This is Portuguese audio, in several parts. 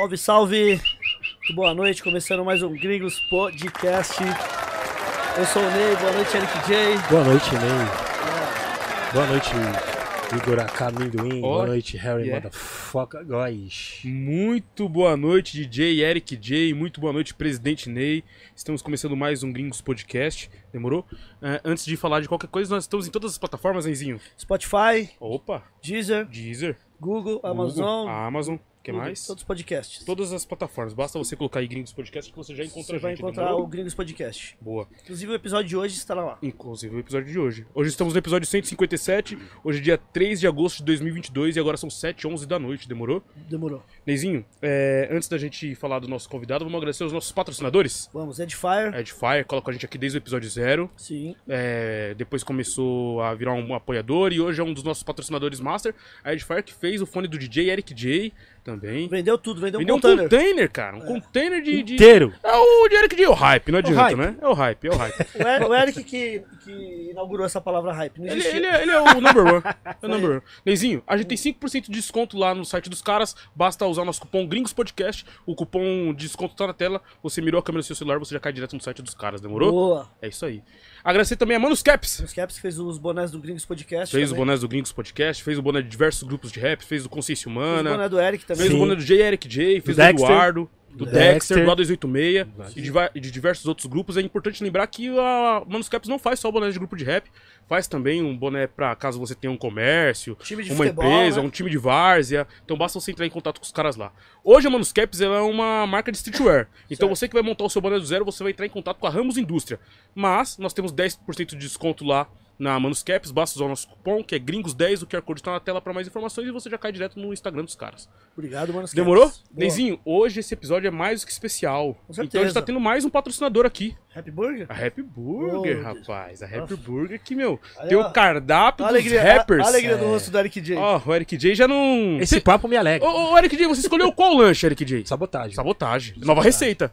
Salve, salve! Muito boa noite, começando mais um Gringos Podcast. Eu sou o Ney, boa noite, Eric J. Boa noite, Ney. Boa noite, Igor Amendoim. Boa noite, Harry Yeah. Motherfucker Guys. Muito boa noite, DJ Eric J. Muito boa noite, presidente Ney. Estamos começando mais um Gringos Podcast. Demorou? É, antes de falar de qualquer coisa, nós estamos em todas as plataformas, Neizinho. Spotify, Opa! Deezer, Deezer, Google, Google, Amazon. Que tudo, mais? Todos os podcasts. Todas as plataformas. Basta você colocar aí Gringos Podcast que você já encontra Você vai gente. encontrar demorou? o Gringos Podcast. Boa. Inclusive o episódio de hoje estará lá. Inclusive o episódio de hoje. Hoje estamos no episódio 157. Hoje é dia 3 de agosto de 2022 e agora são 7 11 da noite. Demorou? Demorou. Neizinho, é, antes da gente falar do nosso convidado, vamos agradecer os nossos patrocinadores. Vamos, Edifier. Edifier, coloca a gente aqui desde o episódio zero. Sim. É, depois começou a virar um apoiador e hoje é um dos nossos patrocinadores master. A Edifier que fez o fone do DJ Eric J também. Vendeu tudo, vendeu, Vendeu um um container. container, cara. Um container de, de- Inteiro. É o de Eric é o hype, não adianta, hype. né? É o hype, é o hype. O Er- O Eric que, que inaugurou essa palavra hype. Não Ele, ele é, ele é o number one. É o number one. Neizinho, a gente tem 5% de desconto lá no site dos caras. Basta usar o nosso cupom Gringos Podcast. O cupom de desconto tá na tela. Você mirou a câmera do seu celular, você já cai direto no site dos caras, demorou? Boa. É isso aí. Agradecer também a Manus Caps. Os Caps que fez os bonés do Gringos Podcast. Fez o também. boné do Gringos Podcast, fez o boné de diversos grupos de rap, fez o Consciência Fez o Humana, boné do Eric também. fez o Sim. boné do J. Eric J, fez do, Dexter. Eduardo, do Dexter, Dexter. do A286 e de, e diversos outros grupos. É importante lembrar que a Manus Caps não faz só boné de grupo de rap, faz também um boné pra caso você tenha um comércio, uma futebol, empresa, né? um time de várzea. Então basta você entrar em contato com os caras lá. Hoje a Manus Caps ela é uma marca de streetwear. Então Certo. você que vai montar o seu boné do zero, você vai entrar em contato com a Ramos Indústria. Mas nós temos 10% de desconto lá na Manus Caps, basta usar o nosso cupom, que é gringos10, o QR Code tá na tela pra mais informações e você já cai direto no Instagram dos caras. Obrigado, mano. Demorou? Boa. Neizinho, hoje esse episódio é mais do que especial. Com certeza. Então a gente tá tendo mais um patrocinador aqui. Happy Burger? A Happy Burger, Oh, rapaz. A Happy Nossa. Burger que, meu, Aí, tem ó. o cardápio dos alegria, rappers. a, a alegria É. do rosto do Eric J. Ó, o Eric J já não... Esse Cê- papo me alegra. Ô, ô, Eric J, você escolheu qual lanche, Eric J? Sabotagem. Sabotagem. Nova receita.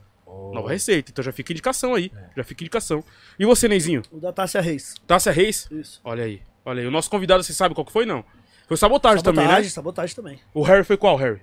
Nova receita. Então já fica indicação aí. Já fica indicação. E você, Neizinho? O da Tássia Reis. Tássia Reis? Isso. Olha aí. Olha aí. O nosso convidado, você sabe qual que foi, não? Foi sabotagem, também, Sabotagem, né? sabotagem também. O Harry foi qual, Harry?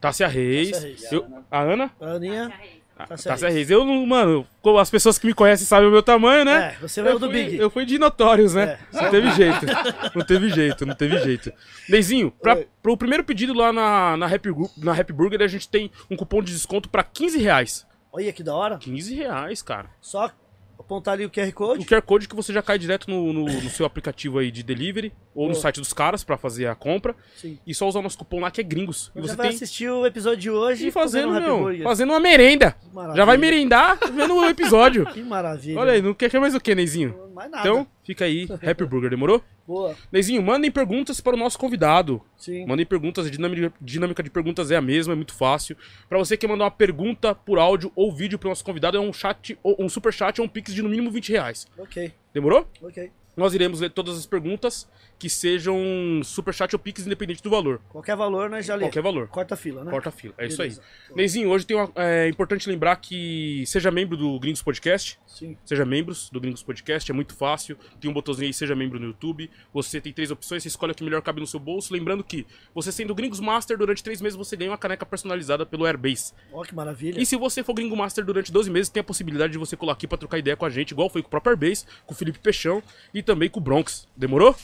Tássia Reis. Tássia Reis. Eu- A Ana? A Aninha. Tássia Tássia Reis. Reis. Eu, não- mano, como as pessoas que me conhecem sabem o meu tamanho, né? É, você veio eu do Big. Eu fui de notórios, né? É. Não teve jeito. Não teve jeito, não teve jeito. Neizinho, pra, pro primeiro pedido lá na, na, Happy, na Happy Burger, a gente tem um cupom de desconto pra 15 reais. Olha que da hora. 15 reais, cara. Só apontar ali o QR O Code. QR Code que você já cai direto no, no- no seu aplicativo aí de delivery ou no site dos caras pra fazer a compra. Sim. E só usar o nosso cupom lá que é gringos. E Você você vai tem. assistir o episódio de hoje E fazendo, meu, fazendo uma merenda. Já vai merendar vendo o episódio. Que maravilha. Olha aí, não quer mais o que, Neizinho? Mais nada. Então, fica aí, Happy Burger, demorou? Boa. Neizinho, mandem perguntas para o nosso convidado. Sim. Mandem perguntas, a dinâmica, dinâmica de perguntas é a mesma, é muito fácil. Pra você que quer mandar uma pergunta por áudio ou vídeo pro nosso convidado, é um chat, ou um super chat ou um pix de no mínimo 20 reais. Ok. Demorou? Ok. Nós iremos ler todas as perguntas que sejam super chat ou pix, independente do valor. Qualquer valor, nós já lê. Qualquer valor. Corta a fila, né? Corta a fila. É isso aí. Beleza. Neizinho, hoje tem uma, é importante lembrar que seja membro do Gringos Podcast. Sim. Seja membros do Gringos Podcast, é muito fácil. Tem um botãozinho aí, seja membro no YouTube. Você tem três opções, você escolhe o que melhor cabe no seu bolso. Lembrando que você sendo Gringos Master durante três meses, você ganha uma caneca personalizada pelo Airbase. Ó, que maravilha. E se você for Gringo Master durante 12 meses, tem a possibilidade de você colar aqui pra trocar ideia com a gente, igual foi com o próprio Airbase, com o Felipe Peixão e também com o Bronx. Demorou?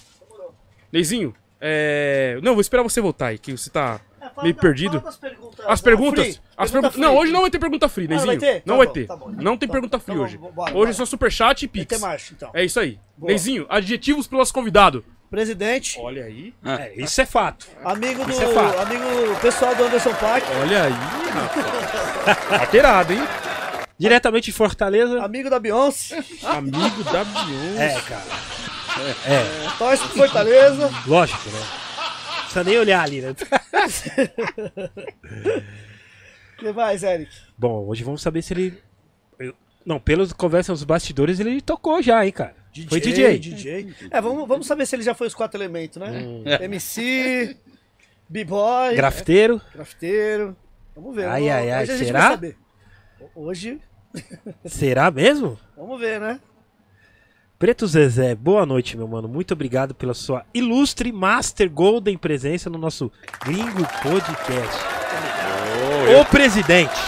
Neizinho, é... Não, vou esperar você voltar aí, que você tá É, meio da- perdido. das perguntas. As Ah, perguntas? free. As Pergunta perguntas. Não, hoje não vai ter pergunta free, Ah, não Neizinho. vai ter? Não Tá vai bom, ter. tá bom. Não tem Tá pergunta bom, free tá bom, hoje. bora, hoje bora. é só superchat e Vai pix. ter marcha, então. É isso aí. Boa. Neizinho, adjetivos pro nosso convidado. Presidente, Olha aí. É, isso é fato. amigo do. Isso é fato. amigo pessoal do Anderson Paak. Olha aí, rapaz. Alterado, hein? Diretamente de Fortaleza. Amigo da Beyoncé. Amigo da Beyoncé. É, cara. É, Torce pro Fortaleza. lógico, né? Não precisa nem olhar ali, né? O que mais, Eric? Bom, hoje vamos saber se ele. Não, pelas conversas nos bastidores, ele tocou já, hein, cara. Foi DJ. DJ. É, vamos, vamos saber se ele já foi os quatro elementos, né? Hum. MC, B-boy, Grafiteiro. grafiteiro. Vamos ver. Ai, ai, ai, hoje será? Hoje, Será mesmo? vamos ver, né? Preto Zezé, boa noite, meu mano. Muito obrigado pela sua ilustre Master Golden presença no nosso Gringo Podcast. Ô, eu, o presidente.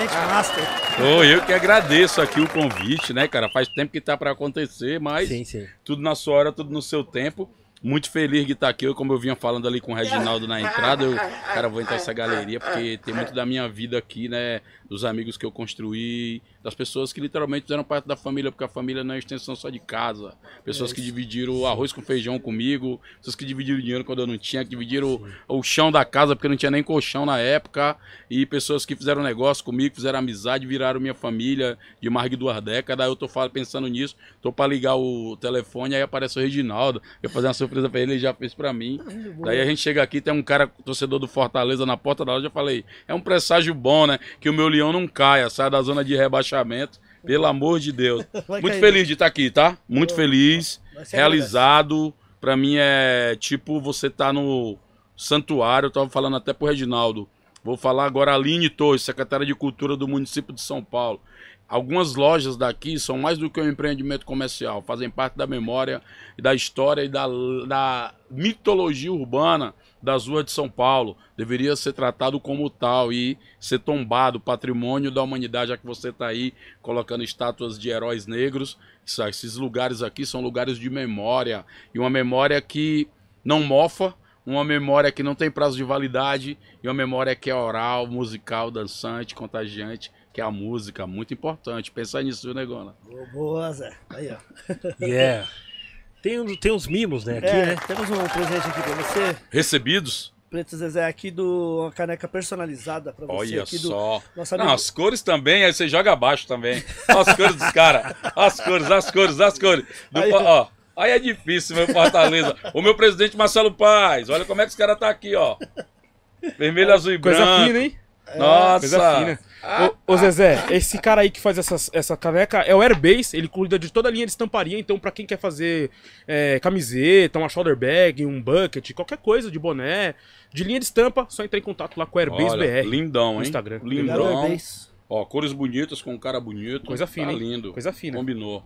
Presidente Master. ô, eu que agradeço aqui o convite, né, cara? Faz tempo que tá pra acontecer, mas Sim, sim. tudo na sua hora, tudo no seu tempo. Muito feliz de estar aqui. Eu, como eu vinha falando ali com o Reginaldo na entrada, eu, cara, vou entrar nessa galeria porque tem muito da minha vida aqui, né? Dos amigos que eu construí, das pessoas que literalmente fizeram parte da família, porque a família não é extensão só de casa. Pessoas que dividiram o arroz com feijão comigo, pessoas que dividiram dinheiro quando eu não tinha, que dividiram o, o chão da casa porque não tinha nem colchão na época, e pessoas que fizeram negócio comigo, fizeram amizade, viraram minha família de mais de duas décadas. Aí eu tô falando, pensando nisso, tô pra ligar o telefone, aí aparece o Reginaldo, eu fazer uma surpresa pra ele, ele já fez pra mim. Daí a gente chega aqui, tem um cara, torcedor do Fortaleza, na porta da loja, eu falei, é um presságio bom, né? Que o meu leão não caia, saia da zona de rebaixamento. Pelo amor de Deus. Vai Muito cair. feliz de estar aqui, tá? Muito feliz, realizado. Pra mim é tipo você tá no santuário, eu tava falando até pro Reginaldo. Vou falar agora a Aline Torres, secretária de Cultura do município de São Paulo. Algumas lojas daqui são mais do que um empreendimento comercial, fazem parte da memória da história e da, da mitologia urbana das ruas de São Paulo. Deveria ser tratado como tal e ser tombado, patrimônio da humanidade, já que você está aí colocando estátuas de heróis negros. Isso- Esses lugares aqui são lugares de memória e uma memória que não mofa, uma memória que não tem prazo de validade e uma memória que é oral, musical, dançante, contagiante, que é a música, muito importante. Pensar nisso, viu, Negona? Boa, Boa, Zé. Aí, ó. Yeah. Tem, tem uns mimos, né? Aqui, É, né? temos um presente aqui pra você. Recebidos? Preto Zezé aqui do uma caneca personalizada pra você Olha aqui do só. nosso Não, as cores também, aí você joga abaixo também. Olha as cores dos caras. As cores, as cores, as cores. Do- Aí, ó, aí é difícil, meu Fortaleza. O meu presidente Marcelo Paz. Olha como é que os caras tá aqui, ó. Vermelho, azul e Coisa branco. fina, hein? Nossa. Coisa fina. Ô, ô, Zezé, esse cara aí que faz essas- essa caneca é o Airbase, ele cuida de toda a linha de estamparia, então pra quem quer fazer é, camiseta, uma shoulder bag, um bucket, qualquer coisa de boné, de linha de estampa, só entrar em contato lá com o Airbase Olha, BR. lindão, hein? Instagram. Lindão. Airbase. Ó, cores bonitas com um cara bonito. Coisa fina, Tá hein? lindo. Coisa fina. Combinou.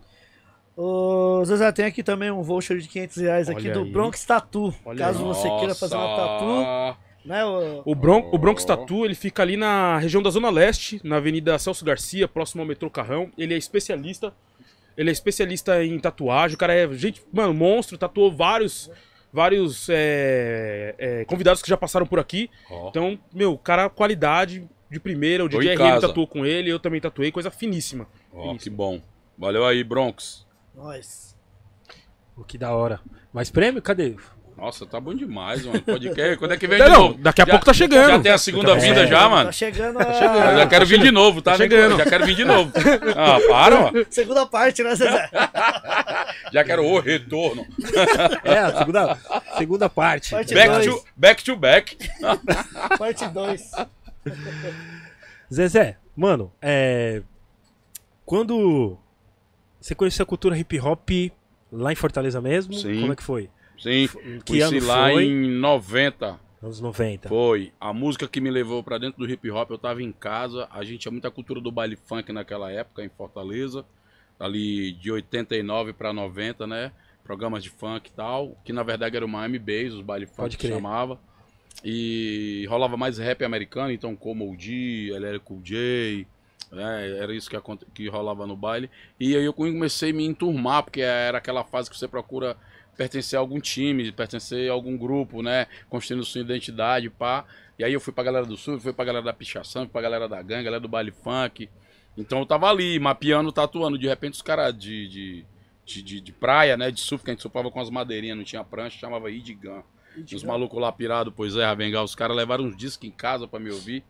Ô, Zezé, tem aqui também um voucher de 500 reais aqui Olha do aí. Bronx Tattoo. Olha Caso aí. você queira fazer uma tatu, Né? ô- O, Bron o Bronx Tattoo, ele fica ali na região da Zona Leste, na Avenida Celso Garcia, próximo ao metrô Carrão. Ele é especialista. Ele é especialista em tatuagem. O cara é, gente, mano, monstro, tatuou vários vários é, é, convidados que já passaram por aqui. Ó. Então, meu, cara, qualidade de primeira. O Tô DJ RM tatuou com ele, eu também tatuei, coisa finíssima. Ó, Finíssima. que bom. Valeu aí, Bronx. Nós. Pô, que da hora. Mais prêmio? Cadê? Nossa, tá bom demais, mano. Podcast. Quando é que vem Não, de não, novo? daqui a Já- pouco tá chegando. Já tem a segunda vinda já, mano? Tá chegando a Eu já quero vir de novo, tá? Tá chegando. Já quero vir de novo. Ah, para, mano. segunda parte, né, Zezé? Já quero o retorno. É, a segunda, segunda parte. Parte Back dois. to back. To back. Parte 2. Zezé, mano, é. Quando você conheceu a cultura hip hop lá em Fortaleza mesmo? Sim. Como é que foi? Sim, Que conheci lá foi? em 90. Anos 90. Foi. A música que me levou pra dentro do hip hop, eu tava em casa. A gente tinha muita cultura do baile funk naquela época, em Fortaleza. Ali de 89 pra 90, né? Programas de funk e tal. Que na verdade era o Miami Bass, os baile funk que chamava. E rolava mais rap americano, então como o D, Cool J, né? Era isso que, que rolava no baile. E aí eu comecei a me enturmar, porque era aquela fase que você procura pertencer a algum time, pertencer a algum grupo, né? Construindo sua identidade, pá. E aí eu fui pra galera do sul, fui pra galera da pichação, fui pra galera da gangue, galera do baile funk. Então eu tava ali, mapeando, tatuando. De repente os caras de, de, de, de- de praia, né? De surf, que a gente surfava com as madeirinhas, não tinha prancha, chamava Idigan. Os malucos lá pirados, pois é, Ravengal, os caras levaram uns discos em casa pra me ouvir.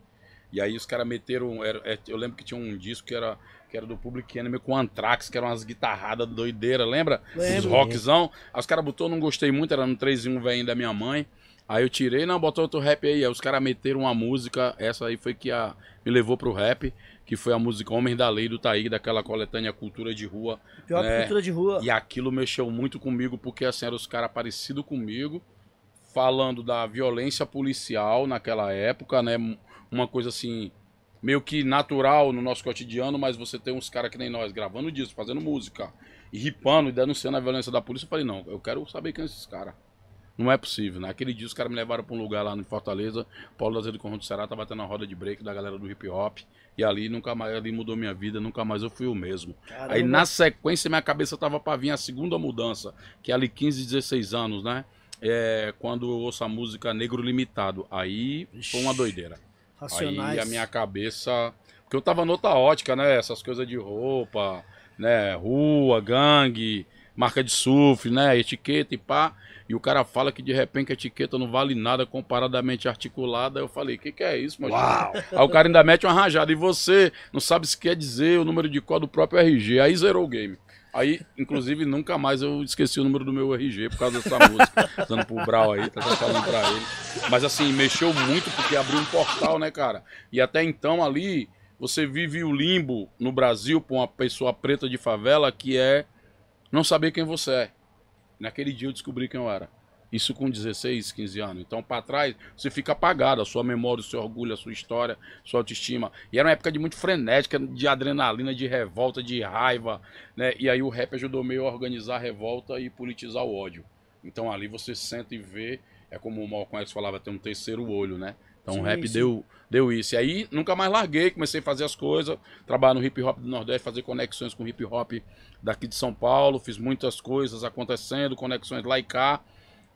E aí os caras meteram. era- é, eu lembro que tinha um disco que era, que era do Public Enemy com Anthrax, que eram umas guitarradas doideiras, lembra? Os Lembro. rockzão. Aí os caras botou, não gostei muito, era no 3 em 1 velhinho da minha mãe. Aí eu tirei, não, botou outro rap aí. Aí os caras meteram uma música, essa aí foi que a, me levou pro rap, que foi a música Homens da Lei do Taíg, daquela coletânea Cultura de Rua. Pior É. cultura de rua. E aquilo mexeu muito comigo, porque assim, eram os caras parecidos comigo, falando da violência policial naquela época, né? Uma coisa assim, meio que natural no nosso cotidiano, mas você tem uns caras que nem nós, gravando disco, fazendo música, e ripando e denunciando a violência da polícia. Eu falei, não, eu quero saber quem é esses caras. Não é possível. Naquele dia os caras me levaram pra um lugar lá no Fortaleza. Paulo Conjunto do Ceará tava tendo uma roda de break da galera do hip hop. E ali nunca mais, ali mudou minha vida, nunca mais eu fui o mesmo. Caramba. Aí na sequência minha cabeça tava pra vir a segunda mudança, que é ali 15, 16 anos, né? É, quando eu ouço a música Negro Limitado. Aí foi uma doideira. Racionais. Aí a minha cabeça. Porque eu tava noutra ótica, né? Essas coisas de roupa, né? Rua, gangue, marca de surf, né? Etiqueta e pá. E o cara fala que de repente a etiqueta não vale nada comparadamente articulada. Eu falei, o que, que é isso, mano? Aí o cara ainda mete uma rajada. E você não sabe se quer dizer o número de código do próprio RG. Aí zerou o game. Aí, inclusive, nunca mais eu esqueci o número do meu RG por causa dessa música. Dando pro Brau aí, tá falando pra ele. Mas assim, mexeu muito porque abriu um portal, né, cara? E até então ali, você vive o limbo no Brasil pra uma pessoa preta de favela que é não saber quem você é. Naquele dia eu descobri quem eu era. Isso com 16, 15 anos. Então, pra trás, você fica apagado. A sua memória, o seu orgulho, a sua história, sua autoestima. E era uma época de muito frenética, de adrenalina, de revolta, de raiva. Né? E aí o rap ajudou meio a organizar a revolta e politizar o ódio. Então ali você senta e vê. É como o Malcolm X falava, tem um terceiro olho, né? Então Sim, o rap sim. deu, deu isso. E aí nunca mais larguei, comecei a fazer as coisas, trabalhar no hip hop do Nordeste, fazer conexões com hip hop daqui de São Paulo, fiz muitas coisas acontecendo, conexões lá e cá.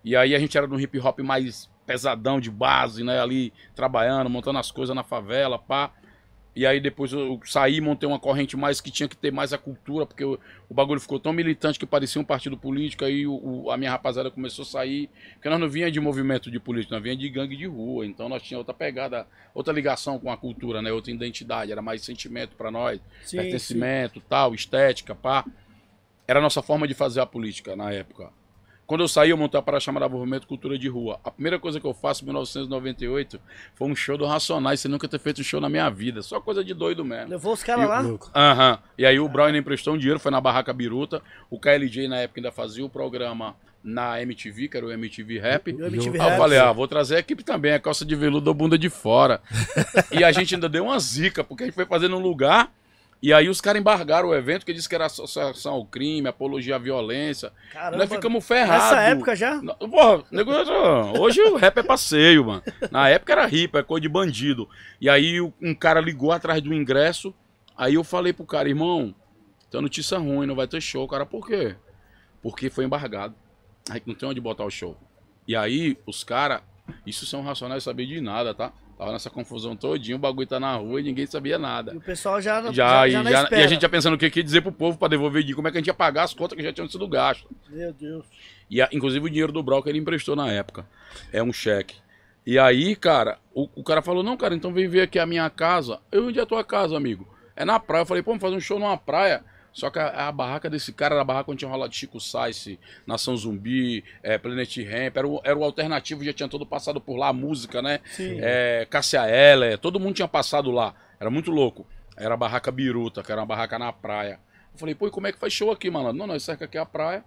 E aí a gente era no hip hop mais pesadão de base, né? Ali trabalhando, montando as coisas na favela, pá. E aí depois eu saí, montei uma corrente mais que tinha que ter mais a cultura, porque o, o bagulho ficou tão militante que parecia um partido político, aí o, o- a minha rapaziada começou a sair, porque nós não vinha de movimento de político, nós vinha de gangue de rua, então nós tínhamos outra pegada, outra ligação com a cultura, né? Outra identidade, era mais sentimento pra nós, Sim, pertencimento, tal, estética, pá. Era a nossa forma de fazer a política na época. Quando eu saí, eu montei a parada chamada Movimento Cultura de Rua. A primeira coisa que eu faço em 1998 foi um show do Racionais, sem nunca ter feito um show na minha vida. Só coisa de doido mesmo. Levou os caras lá? Aham. E aí o Brown emprestou um dinheiro, foi na Barraca Biruta. O KLJ na época ainda fazia o programa na MTV, que era o MTV Rap. E o MTV Aí eu Raps. falei, ah, vou trazer a equipe também, a calça de veludo ou bunda de fora. e a gente ainda deu uma zica, porque a gente foi fazer num lugar, e aí os caras embargaram o evento, que disse que era associação ao crime, apologia à violência. Caramba. Nós ficamos ferrados. Nessa época já? Porra, nego, hoje o rap é passeio, mano. Na época era hip, é coisa de bandido. E aí um cara ligou atrás do ingresso. Aí eu falei pro cara, irmão, tem notícia ruim, não vai ter show. O cara, por quê? Porque foi embargado. A gente não tem onde botar o show. E aí os caras, isso são racionais saber de nada, tá? Tava nessa confusão todinha, o bagulho tá na rua e ninguém sabia nada. E o pessoal já, Já, já, e, já já- e a gente já pensando o que, ia dizer pro povo pra devolver dinheiro, como é que a gente ia pagar as contas que já tinham sido gastas. Meu Deus. E a- inclusive o dinheiro do Brock ele emprestou na época. É um cheque. E aí, cara, o, o cara falou: Não, cara, então vem ver aqui a minha casa. Eu onde é a tua casa, amigo? É na praia. Eu falei: Pô, vamos fazer um show numa praia. Só que a, a barraca desse cara era a barraca onde tinha rolado Chico Sainz, Nação Zumbi, é, Planet Ramp. Era o, era o alternativo, já tinha todo passado por lá, a música, né? Sim. É, Cássia Eller, todo mundo tinha passado lá. Era muito louco. Era a barraca Biruta, que era uma barraca na praia. Eu falei, pô, e como é que faz show aqui, malandro? Não, nós cerca aqui a praia,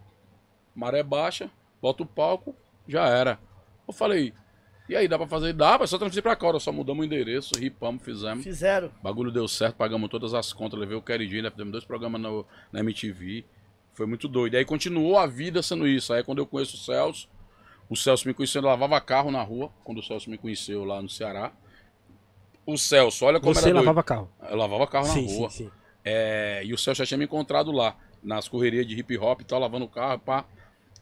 maré baixa, bota o palco, já era. Eu falei, e aí, dá pra fazer? Dá, é só transferir pra cá. Ora, só mudamos o endereço, ripamos, fizemos. Fizeram. O bagulho deu certo, pagamos todas as contas, levei o Kerry ainda fizemos dois programas no, na MTV. Foi muito doido. E aí continuou a vida sendo isso. Aí quando eu conheço o Celso, o Celso me conheceu, eu lavava carro na rua, quando o Celso me conheceu lá no Ceará. O Celso, olha como Você era doido. lavava carro. Eu lavava carro na sim, rua. sim, sim. É, e o Celso já tinha me encontrado lá, nas correrias de hip hop e tal, lavando o carro, pá.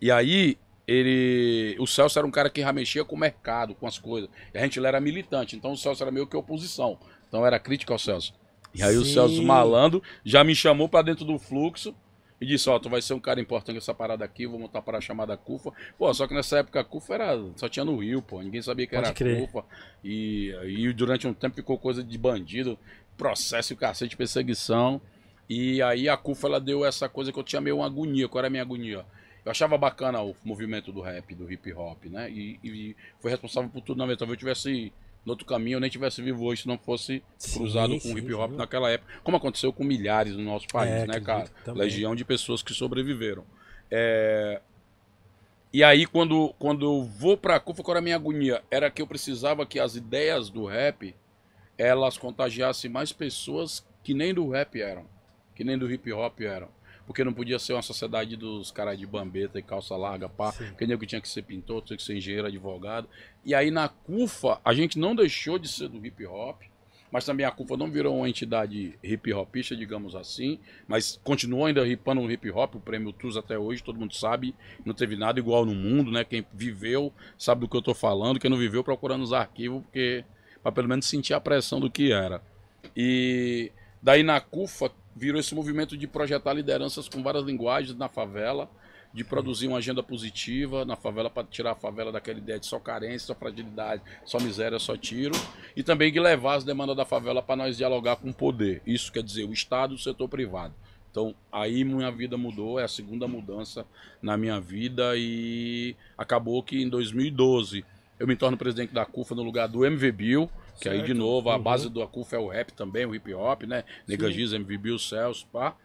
E aí, ele. O Celso era um cara que já mexia com o mercado, com as coisas. E a gente lá era militante, então o Celso era meio que oposição. Então era crítica ao Celso. E aí o Sim. Celso Malandro já me chamou pra dentro do fluxo e disse, ó, tu vai ser um cara importante nessa parada aqui, vou montar para a chamada CUFA. Pô, só que nessa época a CUFA era, só tinha no Rio, pô, ninguém sabia que Pode era crer. CUFA. E, e durante um tempo ficou coisa de bandido, processo e cacete, perseguição. E aí a CUFA ela deu essa coisa que eu tinha meio uma agonia. Qual era a minha agonia? Eu achava bacana o movimento do rap, do hip hop, né? E, e foi responsável por tudo na minha. Talvez eu tivesse no outro caminho, eu nem tivesse vivo hoje se não fosse Sim, cruzado com sim, o hip hop sim. naquela época. Como aconteceu com milhares no nosso país, É, né, cara? também. Legião de pessoas que sobreviveram. É, E aí, quando, quando eu vou pra CUFA, qual era a minha agonia? Era que eu precisava que as ideias do rap elas contagiassem mais pessoas que nem do rap eram, que nem do hip hop eram. Porque não podia ser uma sociedade dos caras de bambeta e calça larga, pá, Sim. porque nego tinha que ser pintor, tinha que ser engenheiro, advogado. E aí na CUFA, a gente não deixou de ser do hip hop, mas também a CUFA não virou uma entidade hip hopista, digamos assim, mas continuou ainda ripando no hip hop, o prêmio TUS até hoje, todo mundo sabe, não teve nada igual no mundo, né? Quem viveu sabe do que eu tô falando, quem não viveu procurando os arquivos, porque para pelo menos sentir a pressão do que era. E daí na CUFA virou esse movimento de projetar lideranças com várias linguagens na favela, de produzir uma agenda positiva na favela para tirar a favela daquela ideia de só carência, só fragilidade, só miséria, só tiro, e também de levar as demandas da favela para nós dialogar com o poder. Isso quer dizer o Estado e o setor privado. Então, aí minha vida mudou, é a segunda mudança na minha vida e acabou que em 2012 eu me torno presidente da CUFA no lugar do MV Bill, que aí de Certo. novo a Uhum. base da CUFA é o rap também, o hip hop, né? Nega Giz, MV Bill, Celso, pá.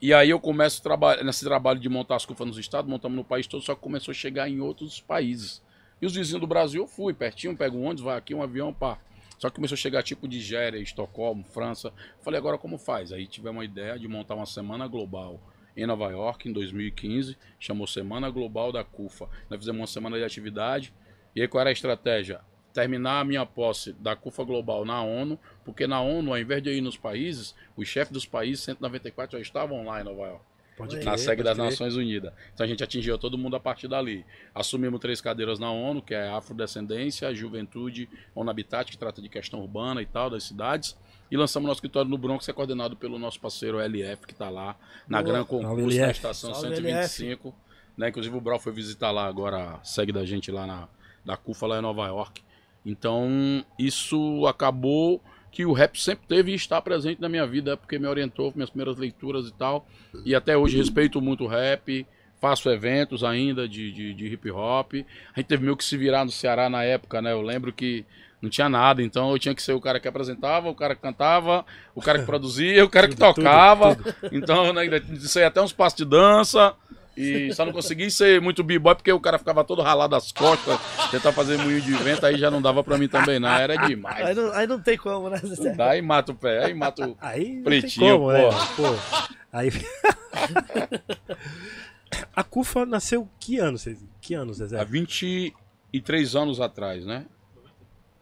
E aí eu começo a trabalhar nesse trabalho de montar as CUFAs nos estados, montamos no país todo, só que começou a chegar em outros países. E os vizinhos do Brasil eu fui, pertinho, pego um ônibus, vai aqui, um avião, pá. Só que começou a chegar tipo Nigéria, Estocolmo, França. Falei, agora como faz? Aí tivemos uma ideia de montar uma semana global em Nova York, em 2015. Chamou Semana Global da CUFA. Nós fizemos uma semana de atividade. E aí qual era a estratégia? Terminar a minha posse da CUFA Global na ONU, porque na ONU, ao invés de eu ir nos países, os chefes dos países, 194, já estavam lá em Nova York crer, na pode das crer. Nações Unidas. Então a gente atingiu todo mundo a partir dali. Assumimos três cadeiras na ONU, que é Afrodescendência, Juventude, ONU Habitat, que trata de questão urbana e tal, das cidades. E lançamos nosso escritório no Bronx, que é coordenado pelo nosso parceiro LF, que está lá na Boa. Gran Concurso, na estação Salve, 125. Né? Inclusive o Brau foi visitar lá agora, segue da gente lá na da CUFA, lá em Nova York. Então, isso acabou que o rap sempre teve e está presente na minha vida, porque me orientou minhas primeiras leituras e tal. E até hoje respeito muito o rap, faço eventos ainda de, de, de hip hop. A gente teve meio que se virar no Ceará na época, né? Eu lembro que não tinha nada, então eu tinha que ser o cara que apresentava, o cara que cantava, o cara que produzia, o cara que Tudo, tudo, tocava. Então, né, isso aí até uns passos de dança. E só não consegui ser muito b-boy porque o cara ficava todo ralado as costas, tentar fazer moinho de vento, aí já não dava pra mim também, não. Era Aí demais. não, aí não tem como, né? Zezé? Aí mata o pé, aí mata o. Aí não Pretinho, como, né? pô. Pô, aí... A CUFA nasceu que ano, vocês? Que ano, Há Zezé? 23 anos atrás, né?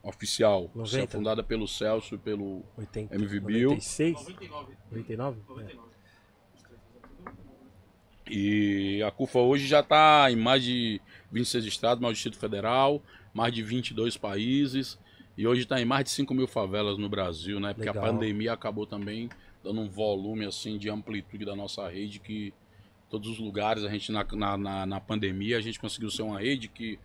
Oficial. 90. Fundada pelo Celso e pelo 80, MV Bill. 96? 99? É. E a CUFA hoje já está em mais de 26 estados, mais o Distrito Federal, mais de 22 países. E hoje está em mais de 5 mil favelas no Brasil, né? Porque Legal. a pandemia acabou também dando um volume assim de amplitude da nossa rede que todos os lugares a gente na, na, na, na pandemia a gente conseguiu ser uma rede que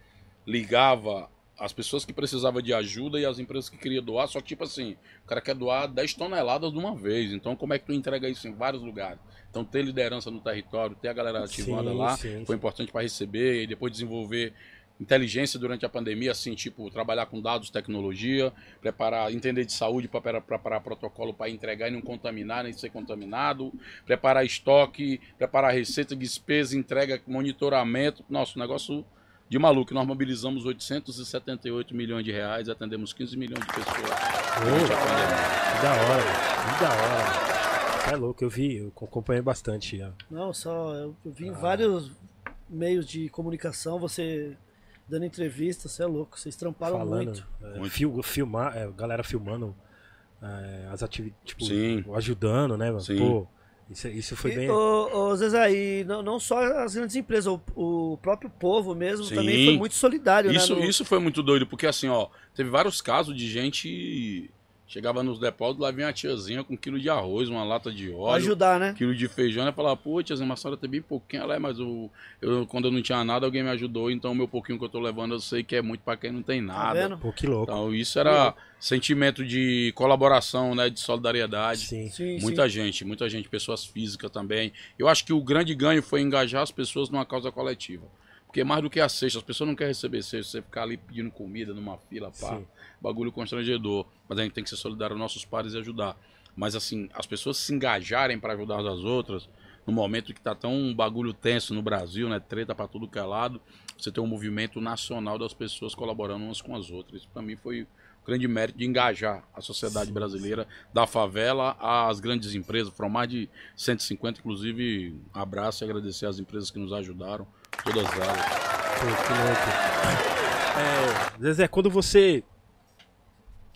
ligava as pessoas que precisavam de ajuda e as empresas que queriam doar, só que tipo assim, o cara quer doar 10 toneladas de uma vez, então como é que tu entrega isso em vários lugares? Então ter liderança no território, ter a galera ativada Sim, lá, sim, foi importante para receber e depois desenvolver inteligência durante a pandemia, assim, tipo, trabalhar com dados, tecnologia, preparar, entender de saúde para preparar protocolo para entregar e não contaminar, nem ser contaminado, preparar estoque, preparar receita, despesa, entrega, monitoramento. Nossa, um negócio de maluco. Nós mobilizamos 878 milhões de reais, atendemos 15 milhões de pessoas pandemia. Que da hora, que da hora. Você é louco, eu vi, eu acompanhei bastante. ó. Não, só eu eu Ah. vi em vários meios de comunicação, você dando entrevista, você é louco, vocês tramparam falando, muito. é, Muito. fil- filmar, é, galera filmando é, as atividades, tipo, Sim. ajudando, né? mano? Sim. Pô, isso, isso foi E, bem. ô, ô, Zezé, e não, não só as grandes empresas, o, o próprio povo mesmo Sim. também foi muito solidário, Isso, né? no- isso foi muito doido, porque assim, ó, teve vários casos de gente. Chegava nos depósitos, lá vinha a tiazinha com um quilo de arroz, uma lata de óleo. ajudar, né? quilo de feijão, e falava, pô, tiazinha, mas a senhora tem bem pouquinho, ela é, mas eu, eu, quando eu não tinha nada, alguém me ajudou, então o meu pouquinho que eu tô levando, eu sei que é muito pra quem não tem Tá nada. vendo? Pô, que louco. então isso era sentimento de colaboração, né, de solidariedade. Sim. Sim, Muita gente, muita gente, pessoas físicas também. Eu acho que o grande ganho foi engajar as pessoas numa causa coletiva. Porque mais do que a cesta, as pessoas não querem receber cesta, você ficar ali pedindo comida numa fila, pá, Sim. bagulho constrangedor. Mas a gente tem que ser solidário aos nossos pares e ajudar. Mas assim, as pessoas se engajarem para ajudar as outras, no momento que tá tão um bagulho tenso no Brasil, né, treta para tudo que é lado, você tem um movimento nacional das pessoas colaborando umas com as outras. Isso para mim foi grande mérito de engajar a sociedade brasileira, da favela às grandes empresas. Foram mais de 150, inclusive, um abraço e agradecer às empresas que nos ajudaram, todas elas. Pô, que louco. É, Zezé, quando você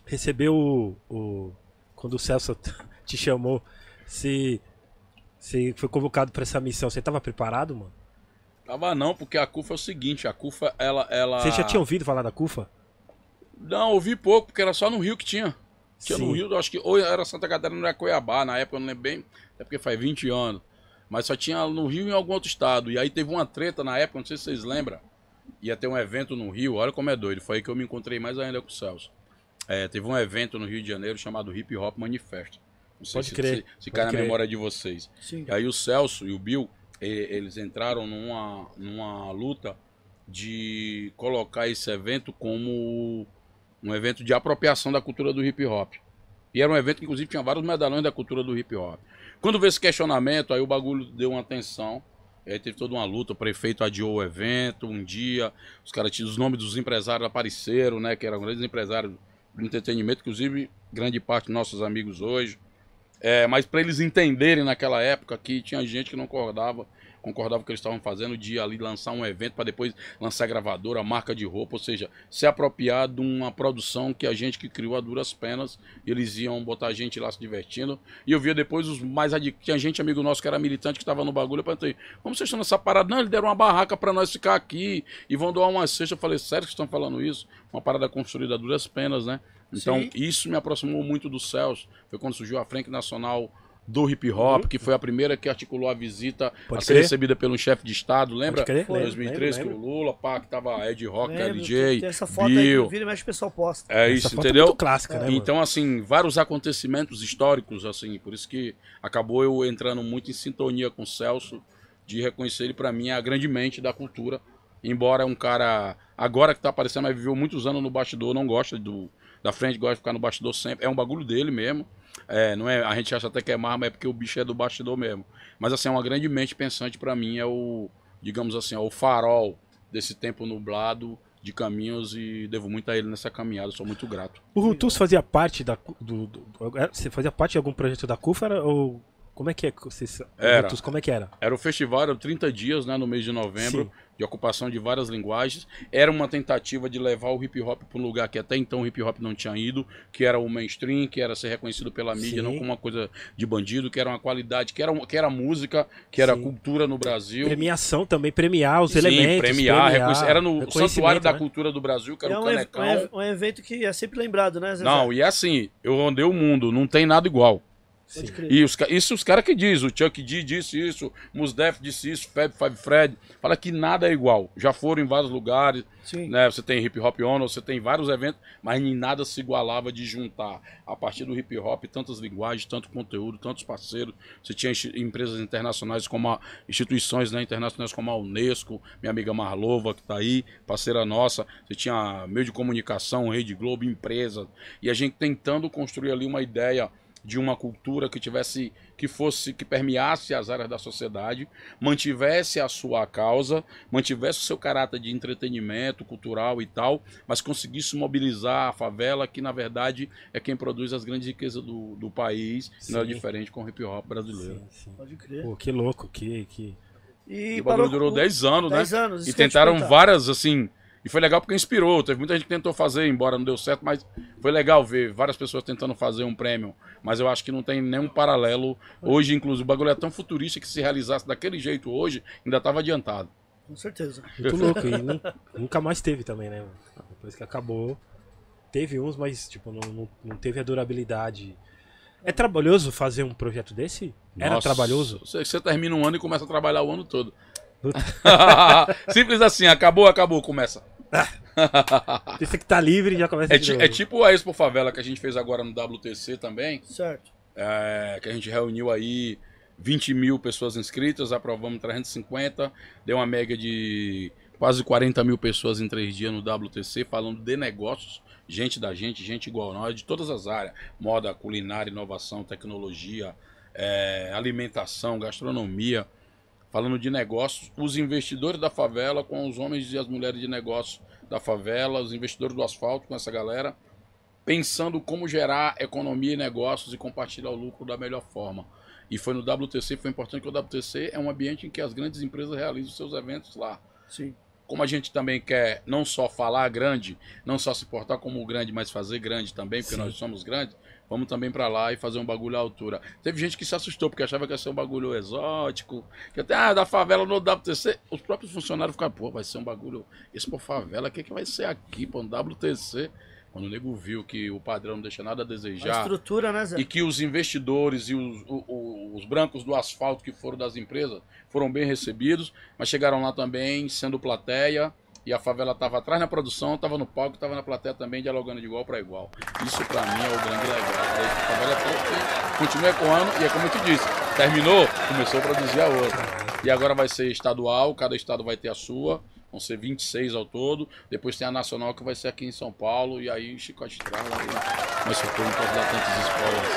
recebeu o, o- Quando o Celso te chamou, se. Você foi convocado para essa missão, você tava preparado, mano? Tava não, porque a CUFA é o seguinte, a CUFA, ela... ela... Você já tinha ouvido falar da CUFA? Não, ouvi pouco, porque era só no Rio que tinha. Tinha no Sim. Rio, eu acho que ou era Santa Catarina ou era Cuiabá, na época eu não lembro bem, até porque faz 20 anos. Mas só tinha no Rio e em algum outro estado. E aí teve uma treta na época, não sei se vocês lembram. Ia ter um evento no Rio, olha como é doido. Foi aí que eu me encontrei mais ainda com o Celso. É, teve um evento no Rio de Janeiro chamado Hip Hop Manifesto. Não sei Pode se, crer, se, se cai na crer. memória de vocês. Sim. E aí o Celso e o Bill, e- eles entraram numa, numa luta de colocar esse evento como um evento de apropriação da cultura do hip hop. E era um evento que inclusive tinha vários medalhões da cultura do hip hop. Quando veio esse questionamento, aí o bagulho deu uma atenção. E aí teve toda uma luta, o prefeito adiou o evento um dia, os caras tinham os nomes dos empresários apareceram, né, que eram grandes empresários do entretenimento, inclusive grande parte dos nossos amigos hoje. É, mas para eles entenderem naquela época que tinha gente que não concordava, concordava com o que eles estavam fazendo de ali lançar um evento para depois lançar gravadora, marca de roupa, ou seja, se apropriar de uma produção que a gente que criou a duras penas, eles iam botar a gente lá se divertindo. E eu via depois os mais adi... tinha gente amigo nosso que era militante que estava no bagulho, eu perguntei: "Como vocês estão nessa parada?" Não, eles deram uma barraca para nós ficar aqui e vão doar uma cesta. Eu falei: "Sério que estão falando isso?" Uma parada construída a duras penas, né? Então, Sim. isso me aproximou muito do Celso. Foi quando surgiu a Frente Nacional do Hip Hop, que foi a primeira que articulou a visita Uhum. Pode a ser crer. recebida pelo chefe de Estado, lembra? crer, Em lembro, 2013, lembro, que o Lula, pá, que tava Ed Rock, Lembro, LJ, tem essa foto aí que Bill. vira e mexe o pessoal posta. É Essa isso, foto é entendeu? muito clássica, né, mano? Então, assim, vários acontecimentos históricos, assim, por isso que acabou eu entrando muito em sintonia com o Celso, de reconhecer ele pra mim a grande mente da cultura. Embora é um cara, agora que tá aparecendo, mas viveu muitos anos no bastidor, não gosta do, da frente, gosta de ficar no bastidor sempre. É um bagulho dele mesmo. É, não é, a gente acha até que é mar, mas é porque o bicho é do bastidor mesmo. Mas assim, é uma grande mente pensante pra mim, é o, digamos assim, é o farol desse tempo nublado de caminhos e devo muito a ele nessa caminhada, sou muito grato. O Rutus fazia parte da. Do, do- você fazia parte de algum projeto da CUFA ou. Como é que é? Vocês, Era. Rutus, como é que era? Era o festival, era 30 dias, né, no mês de novembro, Sim. De ocupação de várias linguagens. Era uma tentativa de levar o hip hop para um lugar que até então o hip hop não tinha ido, que era o mainstream, que era ser reconhecido pela mídia, Sim. não como uma coisa de bandido, que era uma qualidade, que era, que era música, que era Sim. cultura no Brasil. Premiação também, premiar os Sim, elementos. premiar, reconhecer. Era no Santuário da né? Cultura do Brasil, que era É o um, Canecão. um ev- um evento que é sempre lembrado, né, Zezé? Não, e é assim, eu rondei o mundo, não tem nada igual. E os, isso os caras que dizem, o Chuck D disse isso, Musdef disse isso, Fab Five Fred, fala que nada é igual. Já foram em vários lugares, Sim. né? Você tem Hip Hop On, você tem vários eventos, mas em nada se igualava de juntar a partir do hip hop tantas linguagens, tanto conteúdo, tantos parceiros. Você tinha empresas internacionais como a, instituições né, internacionais como a Unesco, minha amiga Marlova que está aí, parceira nossa. Você tinha meio de comunicação, Rede Globo, empresas e a gente tentando construir ali uma ideia de uma cultura que tivesse que fosse que permeasse as áreas da sociedade, mantivesse a sua causa, mantivesse o seu caráter de entretenimento cultural e tal, mas conseguisse mobilizar a favela, que na verdade é quem produz as grandes riquezas do, do país, e não é Sim. diferente com o hip hop brasileiro. Sim, sim. Pode crer. Pô, que louco, que. que... E, E o bagulho durou com- 10 anos, 10 né? anos. E te tentaram perguntar. várias, assim. E foi legal porque inspirou. Teve muita gente que tentou fazer, embora não deu certo, mas foi legal ver várias pessoas tentando fazer um prêmio. Mas eu acho que não tem nenhum paralelo. Hoje, inclusive, o bagulho é tão futurista que se realizasse daquele jeito hoje, ainda estava adiantado. Com certeza. Muito louco. E nu- nunca mais teve também, né? Depois que acabou. Teve uns, mas tipo, não, não, não teve a durabilidade. É trabalhoso fazer um projeto desse? Era Nossa, trabalhoso? Você, termina um ano e começa a trabalhar o ano todo. Simples assim, acabou, acabou, começa. Você que tá livre já começa É, de novo. é tipo a Expo Favela que a gente fez agora no WTC também. Certo. é, que a gente reuniu aí 20 mil pessoas inscritas, aprovamos 350, deu uma média de quase 40 mil pessoas em três dias no WTC, falando de negócios, gente da gente, gente igual nós, de todas as áreas, moda, culinária, inovação, tecnologia, é, alimentação, gastronomia, falando de negócios, os investidores da favela com os homens e as mulheres de negócio da favela, os investidores do asfalto com essa galera, pensando como gerar economia e negócios e compartilhar o lucro da melhor forma. E foi no WTC, foi importante que o WTC é um ambiente em que as grandes empresas realizam seus eventos lá. Sim. Como a gente também quer não só falar grande, não só se portar como grande, mas fazer grande também, porque Sim. nós somos grandes, vamos também pra lá e fazer um bagulho à altura. Teve gente que se assustou porque achava que ia ser um bagulho exótico, que até ah, da favela no WTC, os próprios funcionários ficaram, pô, vai ser um bagulho, esse por favela, o que, que vai ser aqui, pô, no WTC? Quando o nego viu que o padrão não deixa nada a A desejar, estrutura, né, Zé? e que os investidores e os, o- o- os brancos do asfalto que foram das empresas foram bem recebidos, mas chegaram lá também sendo plateia e a favela estava atrás na produção, estava no palco, estava na plateia também, dialogando de igual para igual. Isso para mim é o grande. Daí a favela é continua ecoando e é como eu te disse, terminou, começou a produzir a outra. E agora vai ser estadual, cada estado vai ter a sua. Vão ser 26 ao todo. Depois tem a nacional que vai ser aqui em São Paulo. E aí Chico aí- Mas eu não posso dar tantos spoilers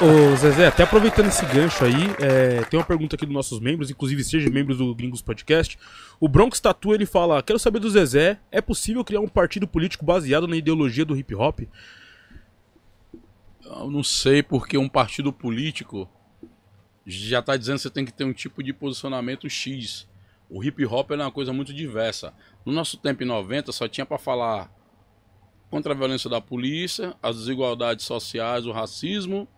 assim. Ô, Zezé, até aproveitando esse gancho aí, é, tem uma pergunta aqui dos nossos membros, inclusive sejam membros do Gringos Podcast. O Bronx Tatu ele fala: Quero saber do Zezé, é possível criar um partido político baseado na ideologia do hip hop? Eu não sei porque um partido político já está dizendo que você tem que ter um tipo de posicionamento X. O hip hop é uma coisa muito diversa. No nosso tempo em 90 só tinha para falar contra a violência da polícia, as desigualdades sociais, o racismo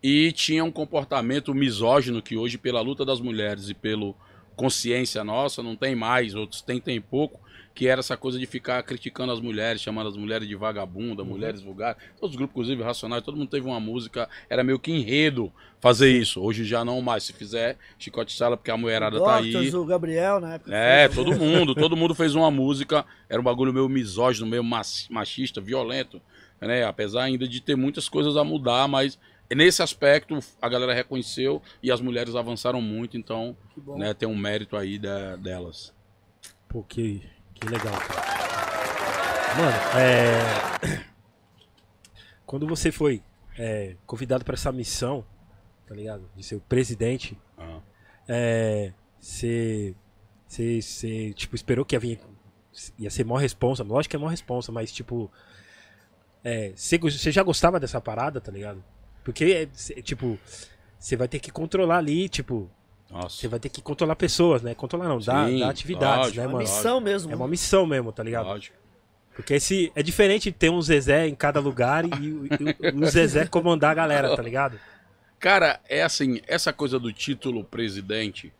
e tinha um comportamento misógino que hoje pela luta das mulheres e pelo consciência nossa não tem mais, outros têm tem pouco, que era essa coisa de ficar criticando as mulheres, chamando as mulheres de vagabunda, mulheres vulgares. Todos os grupos, inclusive Racionais, todo mundo teve uma música, era meio que enredo fazer isso. Hoje já não mais. Se fizer, chicote sala, porque a mulherada tá aí. O Gabriel, né? É, todo mundo, todo mundo fez uma música, era um bagulho meio misógino, meio machista, violento, né? Apesar ainda de ter muitas coisas a mudar, mas nesse aspecto a galera reconheceu e as mulheres avançaram muito, então, né, tem um mérito aí da- delas. Pô, que, que legal. Mano, é. Quando você foi é, convidado pra essa missão, tá ligado? De ser o presidente, Ah. é. Você. Você, você, tipo, esperou que ia vir. Ia ser mó responsa. Lógico que é mó responsa, mas, tipo. É, você, você já gostava dessa parada, tá ligado? Porque, é, tipo. Você vai ter que controlar ali, tipo. Nossa. Você vai ter que controlar pessoas, né? Controlar não, dar, Sim, dar atividades, lógico, né, É uma mano? missão mesmo. É uma missão mesmo, tá ligado? Lógico. Porque esse é diferente de ter um Zezé em cada lugar e, o Zezé comandar a galera, tá ligado? Cara, é assim, essa coisa do título presidente,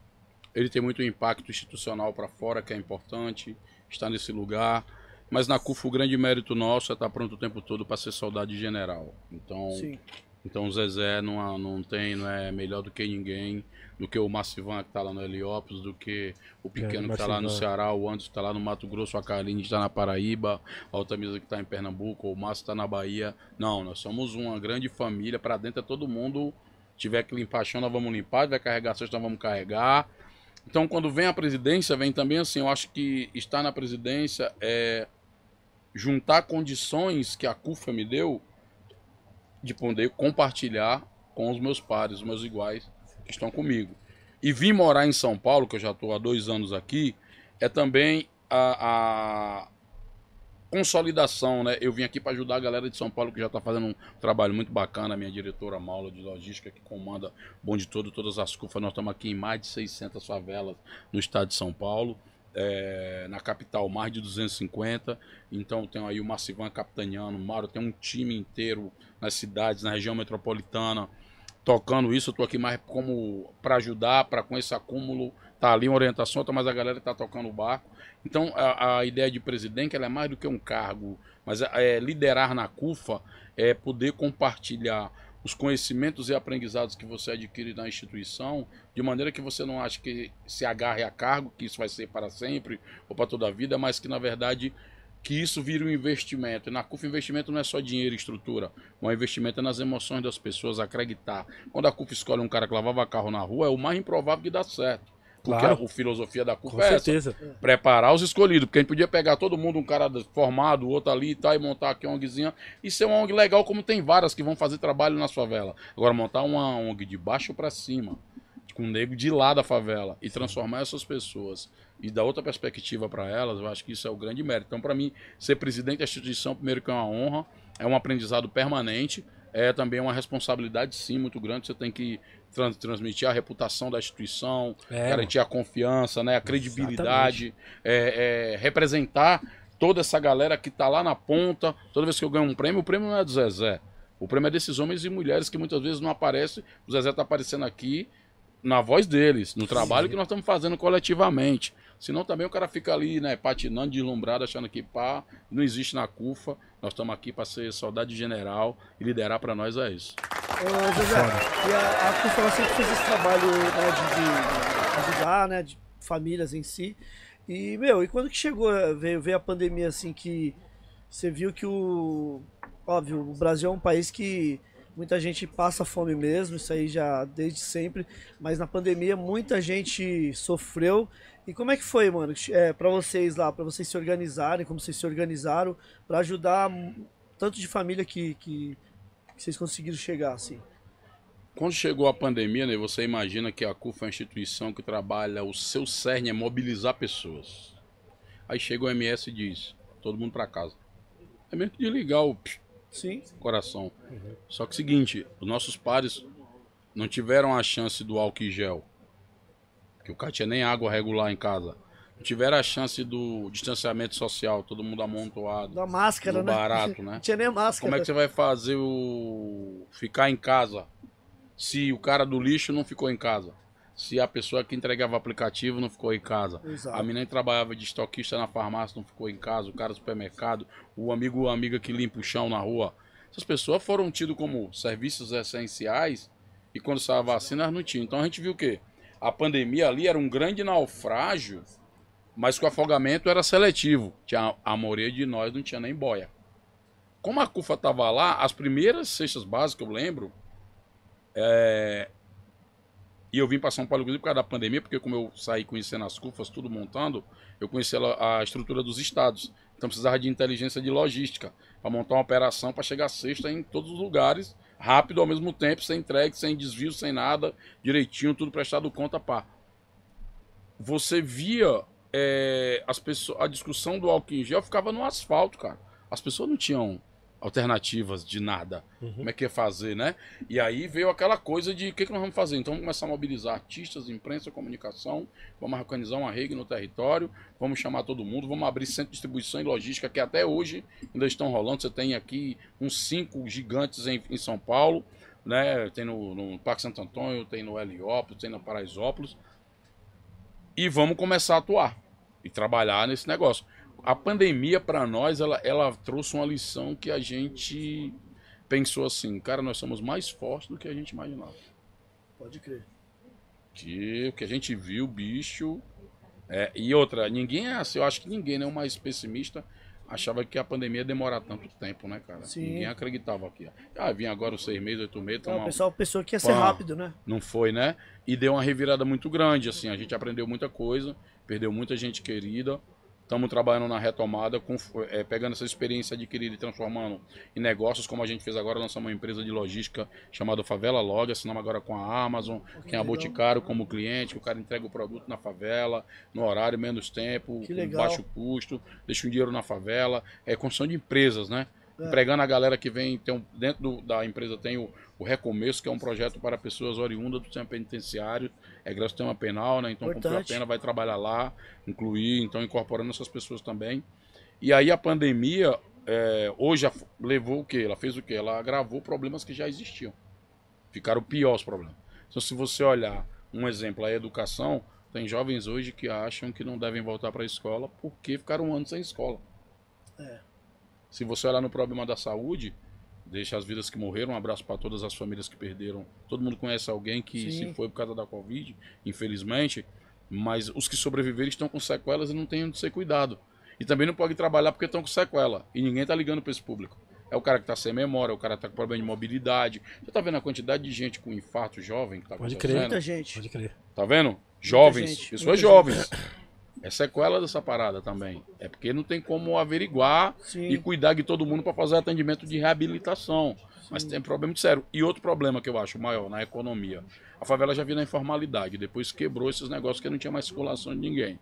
ele tem muito impacto institucional para fora, que é importante, estar nesse lugar. Mas na CUF o grande mérito nosso é estar pronto o tempo todo para ser soldado general. Então, Sim. Então o Zezé não, não tem, não é melhor do que ninguém, do que o Massivan que tá lá no Heliópolis, do que o Pequeno que tá lá no. Ceará, o Anderson que tá lá no Mato Grosso, a Carline que tá na Paraíba, a Altamisa que tá em Pernambuco, o Márcio tá na Bahia. Não, nós somos uma grande família, para dentro é todo mundo. Tiver que limpar chão, nós vamos limpar, tiver que carregar cesta, nós vamos carregar. Então, quando vem a presidência, vem também assim, eu acho que estar na presidência é juntar condições que a CUFA me deu de poder compartilhar com os meus pares, os meus iguais que estão comigo. E vir morar em São Paulo, que eu já estou há dois anos aqui, é também a, a consolidação, né? Eu vim aqui para ajudar a galera de São Paulo que já está fazendo um trabalho muito bacana, a minha diretora Maula de Logística, que comanda o bonde todo, todas as CUFAs. Nós estamos aqui em mais de 600 favelas no estado de São Paulo. É, na capital mais de 250, então tem aí o Massivan capitaneando, o Mário tem um time inteiro nas cidades, na região metropolitana, tocando isso. Eu tô aqui mais como para ajudar, para com esse acúmulo, tá ali uma orientação, mas a galera tá tocando o barco. Então a, a ideia de presidente ela é mais do que um cargo, mas é, é liderar na CUFA é poder compartilhar os conhecimentos e aprendizados que você adquire na instituição, de maneira que você não ache que se agarre a cargo, que isso vai ser para sempre ou para toda a vida, mas que na verdade que isso vire um investimento. E na CUF, investimento não é só dinheiro e estrutura. O investimento é nas emoções das pessoas, acreditar. Quando a CUF escolhe um cara que lavava carro na rua, é o mais improvável que dá certo. Porque Claro. a, a filosofia da CUF Com é certeza. essa. Preparar os escolhidos. Porque a gente podia pegar todo mundo, um cara formado, outro ali e tal, e montar aqui uma ONGzinha. E ser uma ONG legal, como tem várias que vão fazer trabalho na favela. Agora, montar uma ONG de baixo para cima. com o nego de lá da favela e transformar essas pessoas e dar outra perspectiva para elas, eu acho que isso é o grande mérito. Então, para mim, ser presidente da instituição, primeiro que é uma honra, é um aprendizado permanente, é também uma responsabilidade, sim, muito grande. Você tem que trans transmitir a reputação da instituição, É, garantir a confiança, né, a credibilidade, é, é, representar toda essa galera que tá lá na ponta. Toda vez que eu ganho um prêmio, o prêmio não é do Zezé. O prêmio é desses homens e mulheres que muitas vezes não aparecem. O Zezé tá aparecendo aqui na voz deles, no trabalho que nós estamos fazendo coletivamente. Senão também o cara fica ali, né, patinando, deslumbrado, achando que pá, não existe na CUFA. Nós estamos aqui para ser soldado general e liderar para nós é isso. Ô, Zezé, e a, a CUFA ela sempre fez esse trabalho né, de, de ajudar, né, de famílias em si. E, meu, e quando que chegou, veio, veio a pandemia, assim, que você viu que o... Óbvio, o Brasil é um país que muita gente passa fome mesmo, isso aí já desde sempre, mas na pandemia muita gente sofreu. E como é que foi, mano, é, para vocês lá, para vocês se organizarem, como vocês se organizaram, para ajudar tanto de família que, que, que vocês conseguiram chegar, assim? Quando chegou a pandemia, né, você imagina que a CUF é uma instituição que trabalha, o seu cerne é mobilizar pessoas. Aí chega o MS e diz, todo mundo para casa. É mesmo que desligar o Sim. coração. Só que o seguinte, os nossos pares não tiveram a chance do álcool gel. Que o cara tinha nem água regular em casa. Não tiveram a chance do distanciamento social, todo mundo amontoado. Da máscara, né? barato, né? Não tinha nem máscara. Como é que você vai fazer o ficar em casa se o cara do lixo não ficou em casa? Se a pessoa que entregava aplicativo não ficou em casa? Exato. A menina que trabalhava de estoquista na farmácia não ficou em casa, o cara do supermercado, o amigo ou amiga que limpa o chão na rua. Essas pessoas foram tidas como serviços essenciais e quando saiu a vacina elas não tinham. Então a gente viu o quê? A pandemia ali era um grande naufrágio, mas que o afogamento era seletivo. Tinha a maioria de nós não tinha nem boia. Como a CUFA estava lá, as primeiras cestas básicas, eu lembro, é, e eu vim para São Paulo, inclusive, por causa da pandemia, porque como eu saí conhecendo as CUFAs, tudo montando, eu conheci a, a estrutura dos estados. Então precisava de inteligência de logística para montar uma operação para chegar sexta em todos os lugares, rápido ao mesmo tempo, sem entregue, sem desvio, sem nada, direitinho, tudo prestado conta pá. Você via é, as pessoas, a discussão do álcool em gel ficava no asfalto, cara. As pessoas não tinham alternativas de nada. Como é que ia fazer, né? E aí veio aquela coisa de o que, que nós vamos fazer? Então vamos começar a mobilizar artistas, imprensa, comunicação, vamos organizar uma rede no território, vamos chamar todo mundo, vamos abrir centro de distribuição e logística que até hoje ainda estão rolando. Você tem aqui uns cinco gigantes em, em São Paulo, né? Tem no, no Parque Santo Antônio, tem no Heliópolis, tem na Paraisópolis. E vamos começar a atuar e trabalhar nesse negócio a pandemia para nós ela, ela trouxe uma lição que a gente pensou assim, cara, nós somos mais fortes do que a gente imaginava. Pode crer. Que o que a gente viu, bicho. É, e outra, ninguém é assim, eu acho que ninguém, né, o mais pessimista, achava que a pandemia ia demorar tanto tempo, né, cara? Sim. Ninguém acreditava que. Ah, vinha agora os seis meses, oito meses, Não, tomar- o pessoal pensou que ia ser Pá. rápido, né? não foi, né? E deu uma revirada muito grande, assim, a gente aprendeu muita coisa, perdeu muita gente querida. Estamos trabalhando na retomada, com, eh, pegando essa experiência adquirida e transformando em negócios, como a gente fez agora, lançamos uma empresa de logística chamada Favela Log, assinamos agora com a Amazon, tem a legal. Boticário como cliente, que o cara entrega o produto na favela, no horário, menos tempo, Que com baixo custo, deixa o dinheiro na favela, é construção de empresas, né? É. Empregando a galera que vem, tem um- dentro do- da empresa tem o, o Recomeço, que é um projeto para pessoas oriundas do sistema penitenciário, é graças ao sistema penal, né? Então, cumpriu a Importante. pena, vai trabalhar lá, incluir, então incorporando essas pessoas também. E aí a pandemia, é, hoje levou o quê? Ela fez o quê? Ela agravou problemas que já existiam. Ficaram piores os problemas. Então, se você olhar um exemplo, a educação, tem jovens hoje que acham que não devem voltar para a escola porque ficaram um ano sem escola. É. Se você olhar no problema da saúde, deixa as vidas que morreram, um abraço para todas as famílias que perderam. Todo mundo conhece alguém que Sim. se foi por causa da Covid, infelizmente, mas os que sobreviveram estão com sequelas e não têm onde ser cuidado. E também não podem trabalhar porque estão com sequela. E ninguém tá ligando para esse público. É o cara que tá sem memória, é o cara que tá com problema de mobilidade. Você tá vendo a quantidade de gente com infarto jovem que tá Pode crer. Muita gente. Pode crer. Tá vendo? Jovens, pessoas jovens. É sequela dessa parada também. É porque não tem como averiguar Sim. e cuidar de todo mundo para fazer atendimento de reabilitação. Mas tem problema muito sério. E outro problema que eu acho maior na economia. A favela já vinha na informalidade, depois quebrou esses negócios que não tinha mais circulação de ninguém.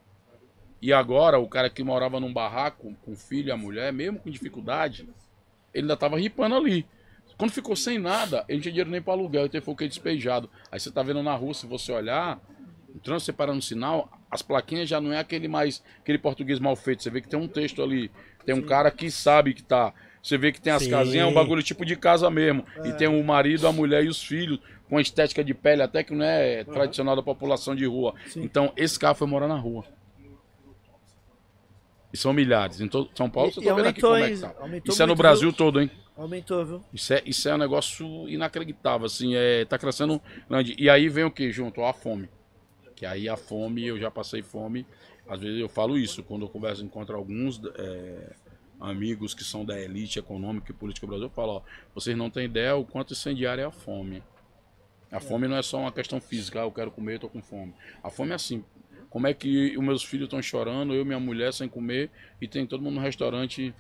E agora o cara que morava num barraco com o filho e a mulher, mesmo com dificuldade, ele ainda tava ripando ali. Quando ficou sem nada, ele não tinha dinheiro nem para aluguel, então ele foi o que despejado. Aí você tá vendo na rua, se você olhar, o trânsito separando o sinal, as plaquinhas já não é aquele mais aquele português mal feito. Você vê que tem um texto ali, tem um cara que sabe que tá. Você vê que tem as Sim. casinhas, é um bagulho tipo de casa mesmo. E tem o marido, a mulher e os filhos, com a estética de pele até que não é tradicional da população de rua. Então, esse cara foi morar na rua. E são milhares. Em todo São Paulo, E- você e tá vendo aqui como é que tá. Isso é no Brasil viu? todo, hein? Aumentou, viu? Isso é, isso é um negócio inacreditável, assim, é, tá crescendo grande. E aí vem o que junto? A fome. Que aí a fome, eu já passei fome. Às vezes eu falo isso, quando eu converso, encontro alguns é, amigos que são da elite econômica e política do Brasil, eu falo, ó, vocês não têm ideia o quanto incendiária é a fome. A fome não é só uma questão física, ah, eu quero comer, eu tô com fome. A fome é assim, como é que os meus filhos estão chorando, eu e minha mulher sem comer, e tem todo mundo no restaurante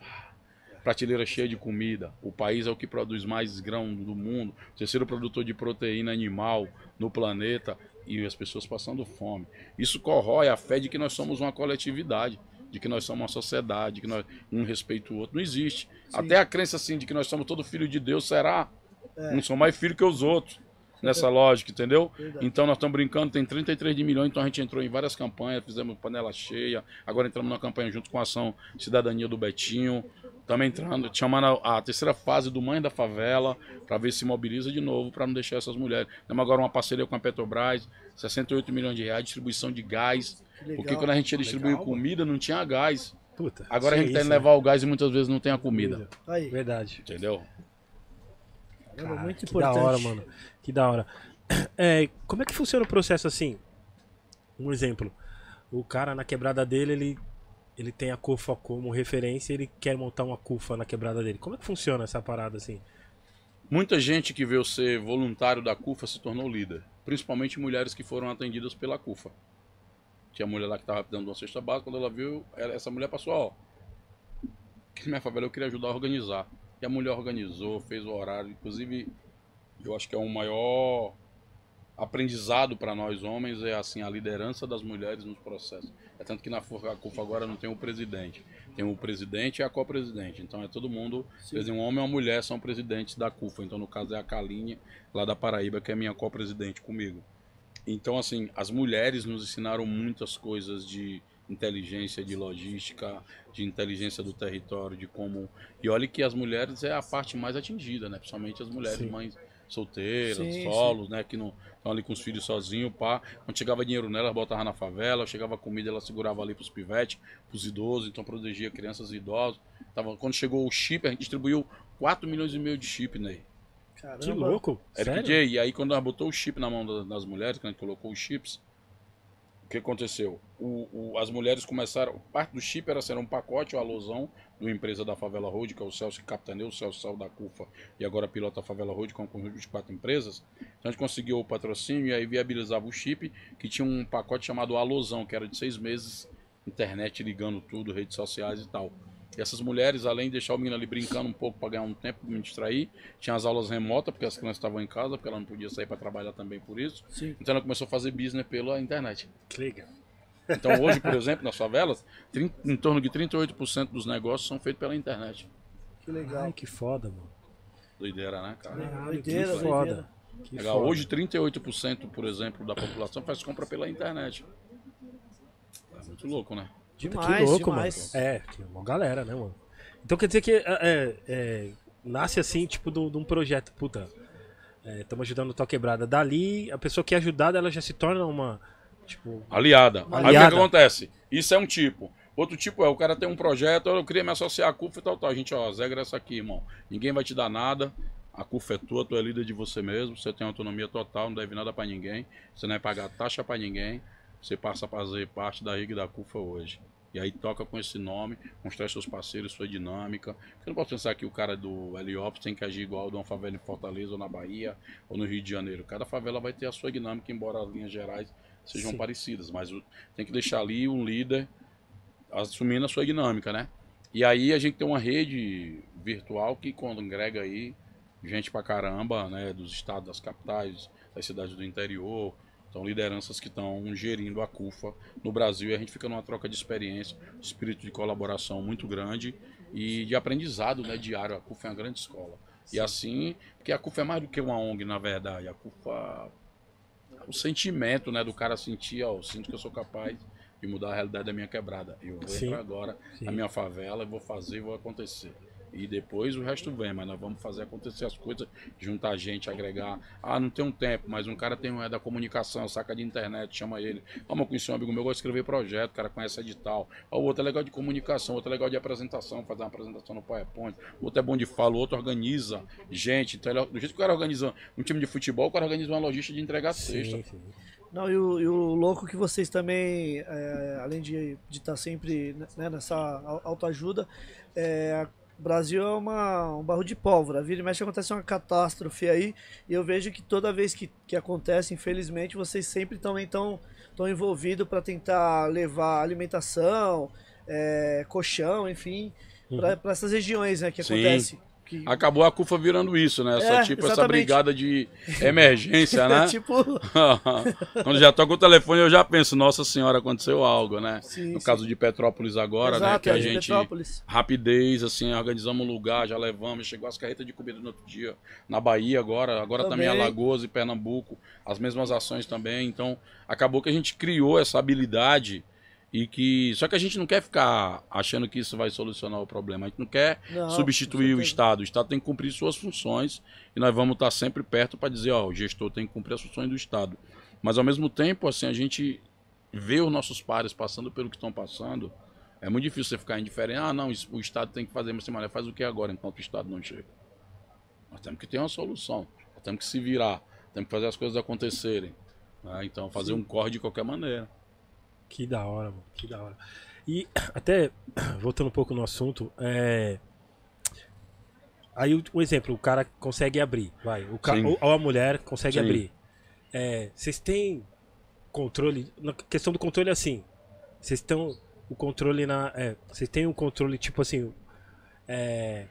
prateleira cheia de comida. O país é o que produz mais grão do mundo, terceiro produtor de proteína animal no planeta e as pessoas passando fome. Isso corrói a fé de que nós somos uma coletividade, de que nós somos uma sociedade, que nós um respeita o outro. Não existe. Até a crença assim de que nós somos todo filho de Deus será. Não sou mais filho que os outros. Nessa lógica, entendeu? Verdade. Então nós estamos brincando, tem 33 de milhões, então a gente entrou em várias campanhas, fizemos panela cheia, agora entramos na campanha junto com a ação Cidadania do Betinho, também entrando, chamando a, a terceira fase do Mãe da Favela, para ver se mobiliza de novo, para não deixar essas mulheres. Temos agora uma parceria com a Petrobras, 68 milhões de reais, distribuição de gás, legal. porque quando a gente ia distribuir comida, não tinha gás. Puta. Agora a gente tem que isso, levar o gás e muitas vezes não tem a comida, né? Aí, Verdade. entendeu? Cara, muito que importante. da hora, mano. Que da hora. É, como é que funciona o processo assim? Um exemplo. O cara na quebrada dele, ele, ele tem a CUFA como referência ele quer montar uma CUFA na quebrada dele. Como é que funciona essa parada assim? Muita gente que veio ser voluntário da CUFA se tornou líder, principalmente mulheres que foram atendidas pela CUFA. Tinha mulher lá que estava dando uma cesta básica, quando ela viu, essa mulher passou, ó, que minha favela eu queria ajudar a organizar. E a mulher organizou, fez o horário, inclusive eu acho que é o maior aprendizado para nós homens é assim a liderança das mulheres nos processos. É tanto que na CUFA agora não tem o presidente, tem o presidente e a co-presidente. Então é todo mundo, quer dizer, um homem e uma mulher são presidentes da CUFA. Então no caso é a Kaline lá da Paraíba que é minha co-presidente comigo. Então assim, as mulheres nos ensinaram muitas coisas de inteligência, de logística, de inteligência do território, de como e olha que as mulheres é a parte mais atingida, né? Principalmente as mulheres Sim. mães solteiras, Sim, solos, né? Que não estão ali com os filhos sozinhos, pá. Quando chegava dinheiro nela, ela botava na favela, chegava comida, ela segurava ali pros pivetes, pros idosos, então protegia crianças e idosos. Tava, quando chegou o chip, a gente distribuiu 4 milhões e meio de chip, né? Caramba. Que louco. Eric Sério? J, e aí quando nós botou o chip na mão da- das mulheres, quando a gente colocou os chips, o que aconteceu? O, o- as mulheres começaram, parte do chip era ser um pacote, o alusão, do empresa da Favela Road, que é o Celso que capitaneou, o Celso saiu da CUFA e agora pilota a Favela Road, com um conjunto de quatro empresas. Então a gente conseguiu o patrocínio e aí viabilizava o chip, que tinha um pacote chamado Alusão, que era de seis meses, internet ligando tudo, redes sociais e tal. E essas mulheres, além de deixar o menino ali brincando um pouco para ganhar um tempo, me distrair, tinha as aulas remotas, porque as crianças estavam em casa, porque ela não podia sair para trabalhar também por isso. Sim. Então ela começou a fazer business pela internet. Que legal. Então hoje, por exemplo, nas favelas, trin- em torno de 38% dos negócios são feitos pela internet. Que legal. Ai, que foda, mano. Doideira, né, cara? Caralho, Doideira, que foda. doideira. Que Legal. foda. Hoje 38%, por exemplo, da população faz compra pela internet. É muito louco, né? Demais, que louco, demais. mano. É, que uma galera, né, mano? Então quer dizer que é, é, é, nasce assim, tipo, de um projeto, puta. Estamos ajudando o Tal Quebrada. Dali, a pessoa que é ajudada, ela já se torna uma. Tipo. Aliada. Aí o que aliada. que acontece? Isso é um tipo. Outro tipo é, o cara tem um projeto, eu queria me associar à CUFA e tal, tal. A gente, ó, as regras é essa aqui, irmão. Ninguém vai te dar nada. A CUFA é tua, tu é líder de você mesmo, você tem autonomia total, não deve nada pra ninguém. Você não vai pagar taxa pra ninguém. Você passa a fazer parte da RIG da CUFA hoje. E aí toca com esse nome, constrói seus parceiros, sua dinâmica. Eu não posso pensar que o cara do Heliópolis tem que agir igual de uma favela em Fortaleza ou na Bahia ou no Rio de Janeiro. Cada favela vai ter a sua dinâmica, embora as linhas gerais sejam Sim. parecidas. Mas tem que deixar ali um líder assumindo a sua dinâmica, né? E aí a gente tem uma rede virtual que congrega aí gente pra caramba, né? Dos estados, das capitais, das cidades do interior. São lideranças que estão gerindo a CUFA no Brasil e a gente fica numa troca de experiência, espírito de colaboração muito grande e de aprendizado né, diário. A CUFA é uma grande escola. E assim, porque a CUFA é mais do que uma ONG, na verdade. A CUFA o sentimento, né, do cara sentir, ó, eu sinto que eu sou capaz de mudar a realidade da minha quebrada. Eu vou Sim. entrar agora Sim. na minha favela, vou fazer, vou acontecer. E depois o resto vem, mas nós vamos fazer acontecer as coisas, juntar gente, agregar. Ah, não tem um tempo, mas um cara tem um é da comunicação, saca de internet, chama ele. Ah, mas conheci um amigo meu, gosta de escrever projeto, o cara conhece edital. Ah, o outro é legal de comunicação, o outro é legal de apresentação, fazer uma apresentação no PowerPoint. O outro é bom de fala, o outro organiza gente. Então, ele- do jeito que o cara organiza um time de futebol, o cara organiza uma logística de entregar cesta. Sim, sim. Não, e o, e o louco que vocês também, é, além de estar sempre né, nessa au- autoajuda, é, o Brasil é uma, um barro de pólvora. Vira e mexe acontece uma catástrofe aí, e eu vejo que toda vez que, que acontece, infelizmente, vocês sempre também estão tão envolvidos para tentar levar alimentação, é, colchão, enfim, para essas regiões né, que Sim. acontece. Que, Acabou a CUFA virando isso, né? Essa, É, tipo, essa brigada de emergência, né? tipo, Quando já toca o telefone, eu já penso, nossa senhora, aconteceu algo, né? Sim, no sim. caso de Petrópolis agora, né? exato, Que a é de gente. Petrópolis. Rapidez, assim, organizamos um lugar, já levamos, chegou as carretas de comida no outro dia. Na Bahia agora, agora também, Também. Alagoas e Pernambuco, as mesmas ações também. Então, acabou que a gente criou essa habilidade e que. Só que a gente não quer ficar achando que isso vai solucionar o problema. A gente não quer Não, substituir o. Estado. O Estado tem que cumprir suas funções e nós vamos estar sempre perto para dizer, ó, o gestor tem que cumprir as funções do Estado. Mas ao mesmo tempo, assim, a gente vê os nossos pares passando pelo que estão passando. É muito difícil você ficar indiferente. Ah, não, o Estado tem que fazer, mas semana faz o que agora enquanto o Estado não chega? Nós temos que ter uma solução. Nós temos que se virar. Temos que fazer as coisas acontecerem. né? Então, fazer um corre de qualquer maneira. Que da hora, mano. Que da hora. E até, voltando um pouco no assunto, é. Aí, o- um exemplo, o cara consegue abrir, vai. O ca... Ou, a mulher consegue Sim. abrir. É, Vocês têm controle. Na questão do controle, é assim. Vocês estão. O controle na. é, Vocês têm um controle, tipo assim. É,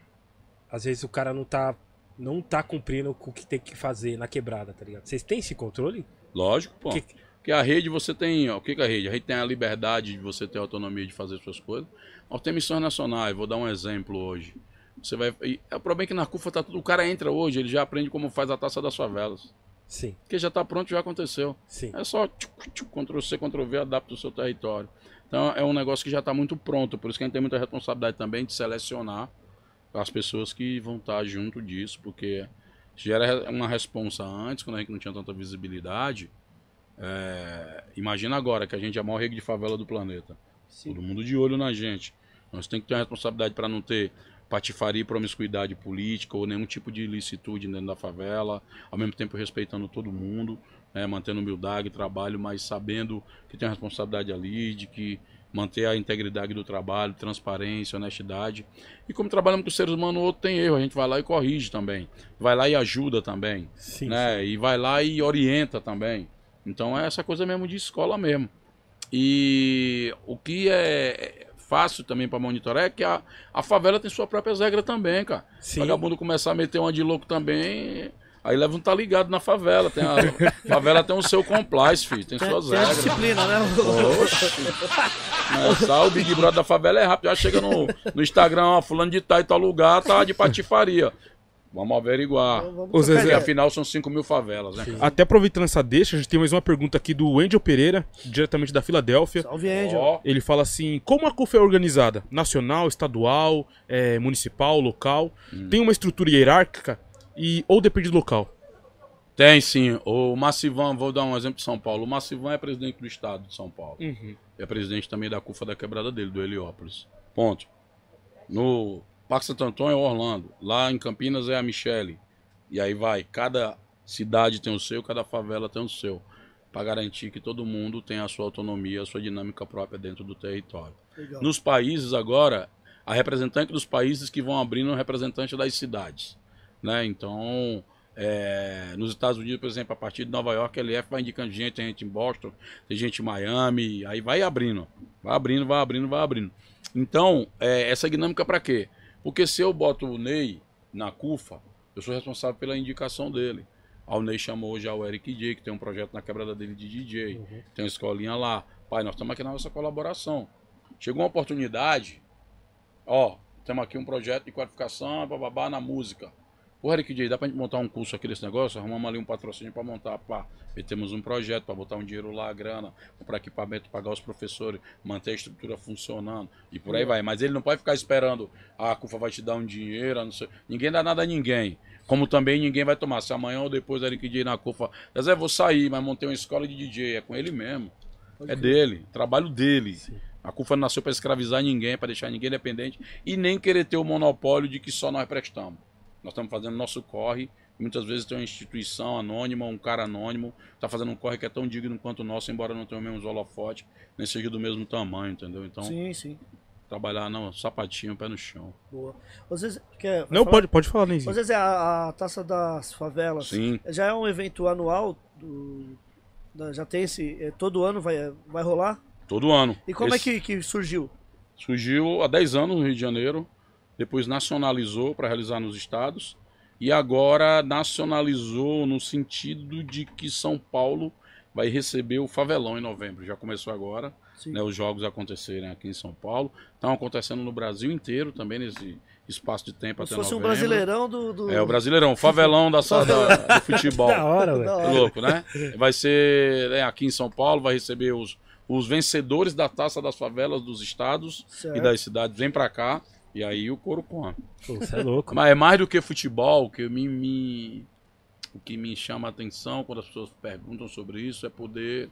às vezes o cara não tá. Não tá cumprindo com o que tem que fazer na quebrada, tá ligado? Vocês têm esse controle? Lógico, pô. Que- Porque a rede você tem, ó, o que, que é a rede? A rede tem a liberdade de você ter autonomia de fazer suas coisas. Nós temos missões nacionais, vou dar um exemplo hoje. Você vai. e é o problema é que na CUFA tá tudo. O cara entra hoje, ele já aprende como faz a taça das favelas. Sim, Porque já tá pronto, já aconteceu. sim. É só tchuc, tchuc, Ctrl C, Ctrl V, adapta o seu território. Então é um negócio que já está muito pronto, por isso que a gente tem muita responsabilidade também de selecionar as pessoas que vão estar junto disso, porque gera uma responsa antes, quando a gente não tinha tanta visibilidade. É, imagina agora que a gente é a maior rede de favela do planeta. Sim. Todo mundo de olho na gente. Nós temos que ter uma responsabilidade para não ter patifaria e promiscuidade política ou nenhum tipo de ilicitude dentro da favela, ao mesmo tempo respeitando todo mundo, né, mantendo humildade, trabalho, mas sabendo que tem uma responsabilidade ali, de que manter a integridade do trabalho, transparência, honestidade. E como trabalhamos com seres humanos, o outro tem erro, a gente vai lá e corrige também. Vai lá e ajuda também Sim, né? E vai lá e orienta também. Então é essa coisa mesmo de escola mesmo. E o que é fácil também para monitorar é que a, a favela tem sua própria regra também, cara. Sim. Vagabundo começar a meter uma de louco também, aí leva um tá ligado na favela. Tem a, favela tem o seu complice, filho, tem, Tem, suas tem a regras. disciplina, né? Oxi. Começar o Big Brother da favela é rápido. Já chega no, no Instagram, ó, fulano de tal e tal lugar, tá de patifaria. Vamos averiguar. Vamos Ô, Zezé, trocar Porque afinal são 5 mil favelas, né? Até aproveitando essa deixa, a gente tem mais uma pergunta aqui do Angel Pereira, diretamente da Filadélfia. Salve, Angel. Ó, Ele fala assim: como a CUF é organizada? Nacional, estadual, é, municipal, local? Tem uma estrutura hierárquica e ou depende do local? Tem sim. O Massivan, vou dar um exemplo de São Paulo. O Massivan é presidente do estado de São Paulo. Uhum. É presidente também da CUFA da quebrada dele, do Heliópolis. Ponto. No Parque Santo Antônio é Orlando. Lá em Campinas é a Michele. E aí vai. Cada cidade tem o seu, cada favela tem o seu. para garantir que todo mundo tenha a sua autonomia, a sua dinâmica própria dentro do território. Legal. Nos países agora, a representante dos países que vão abrindo é representante das cidades. Né? Então, é, nos Estados Unidos, por exemplo, a partir de Nova York, a LF vai indicando gente, tem gente em Boston, tem gente em Miami, aí vai abrindo. Vai abrindo, vai abrindo, vai abrindo. Então, é, essa dinâmica para quê? Porque se eu boto o Ney na CUFA, eu sou responsável pela indicação dele. Ah, o Ney chamou já o Eric J, que tem um projeto na quebrada dele de DJ. Uhum. Tem uma escolinha lá. Pai, nós estamos aqui na nossa colaboração. Chegou uma oportunidade, ó, temos aqui um projeto de qualificação, bababá, na música. Pô, Eric J, dá pra gente montar um curso aqui desse negócio? Arrumamos ali um patrocínio para montar, pá. E temos um projeto para botar um dinheiro lá, grana, comprar equipamento, pagar os professores, manter a estrutura funcionando e por aí vai. Mas ele não pode ficar esperando, ah, a CUFA vai te dar um dinheiro, não sei. Ninguém dá nada a ninguém. Como também ninguém vai tomar. Se amanhã ou depois Eric J na CUFA, Zé, vou sair, mas montei uma escola de DJ, é com ele mesmo. É dele, trabalho dele. A CUFA não nasceu para escravizar ninguém, para deixar ninguém dependente e nem querer ter o monopólio de que só nós prestamos. Nós estamos fazendo nosso corre. Muitas vezes tem uma instituição anônima, um cara anônimo, está fazendo um corre que é tão digno quanto o nosso, embora não tenha o mesmo holofote, nem seja do mesmo tamanho, entendeu? Então, Sim, sim. trabalhar não, sapatinho, pé no chão. Boa. Às vezes, quer Não, falar? pode, pode falar, Neizinho. Às vezes é a, a taça das favelas. Sim. Já é um evento anual. do- já tem esse. é, todo ano vai, vai rolar. Todo ano. E como Esse é que, que surgiu? Surgiu há 10 anos no Rio de Janeiro, depois nacionalizou para realizar nos estados, e agora nacionalizou no sentido de que São Paulo vai receber o Favelão em novembro. Já começou agora, né, os jogos acontecerem aqui em São Paulo. Estão acontecendo no Brasil inteiro também, nesse espaço de tempo Como se até fosse um novembro. brasileirão do. do- É, o Brasileirão, o Favelão da, da, do futebol. Da hora, velho. É louco, né? Vai ser né, aqui em São Paulo, vai receber os, os vencedores da taça das favelas dos estados Certo. e das cidades. Vem pra cá e aí o couro come. Pô, Você é louco. Mas é mais do que futebol, que me, me- o que me chama a atenção quando as pessoas perguntam sobre isso é poder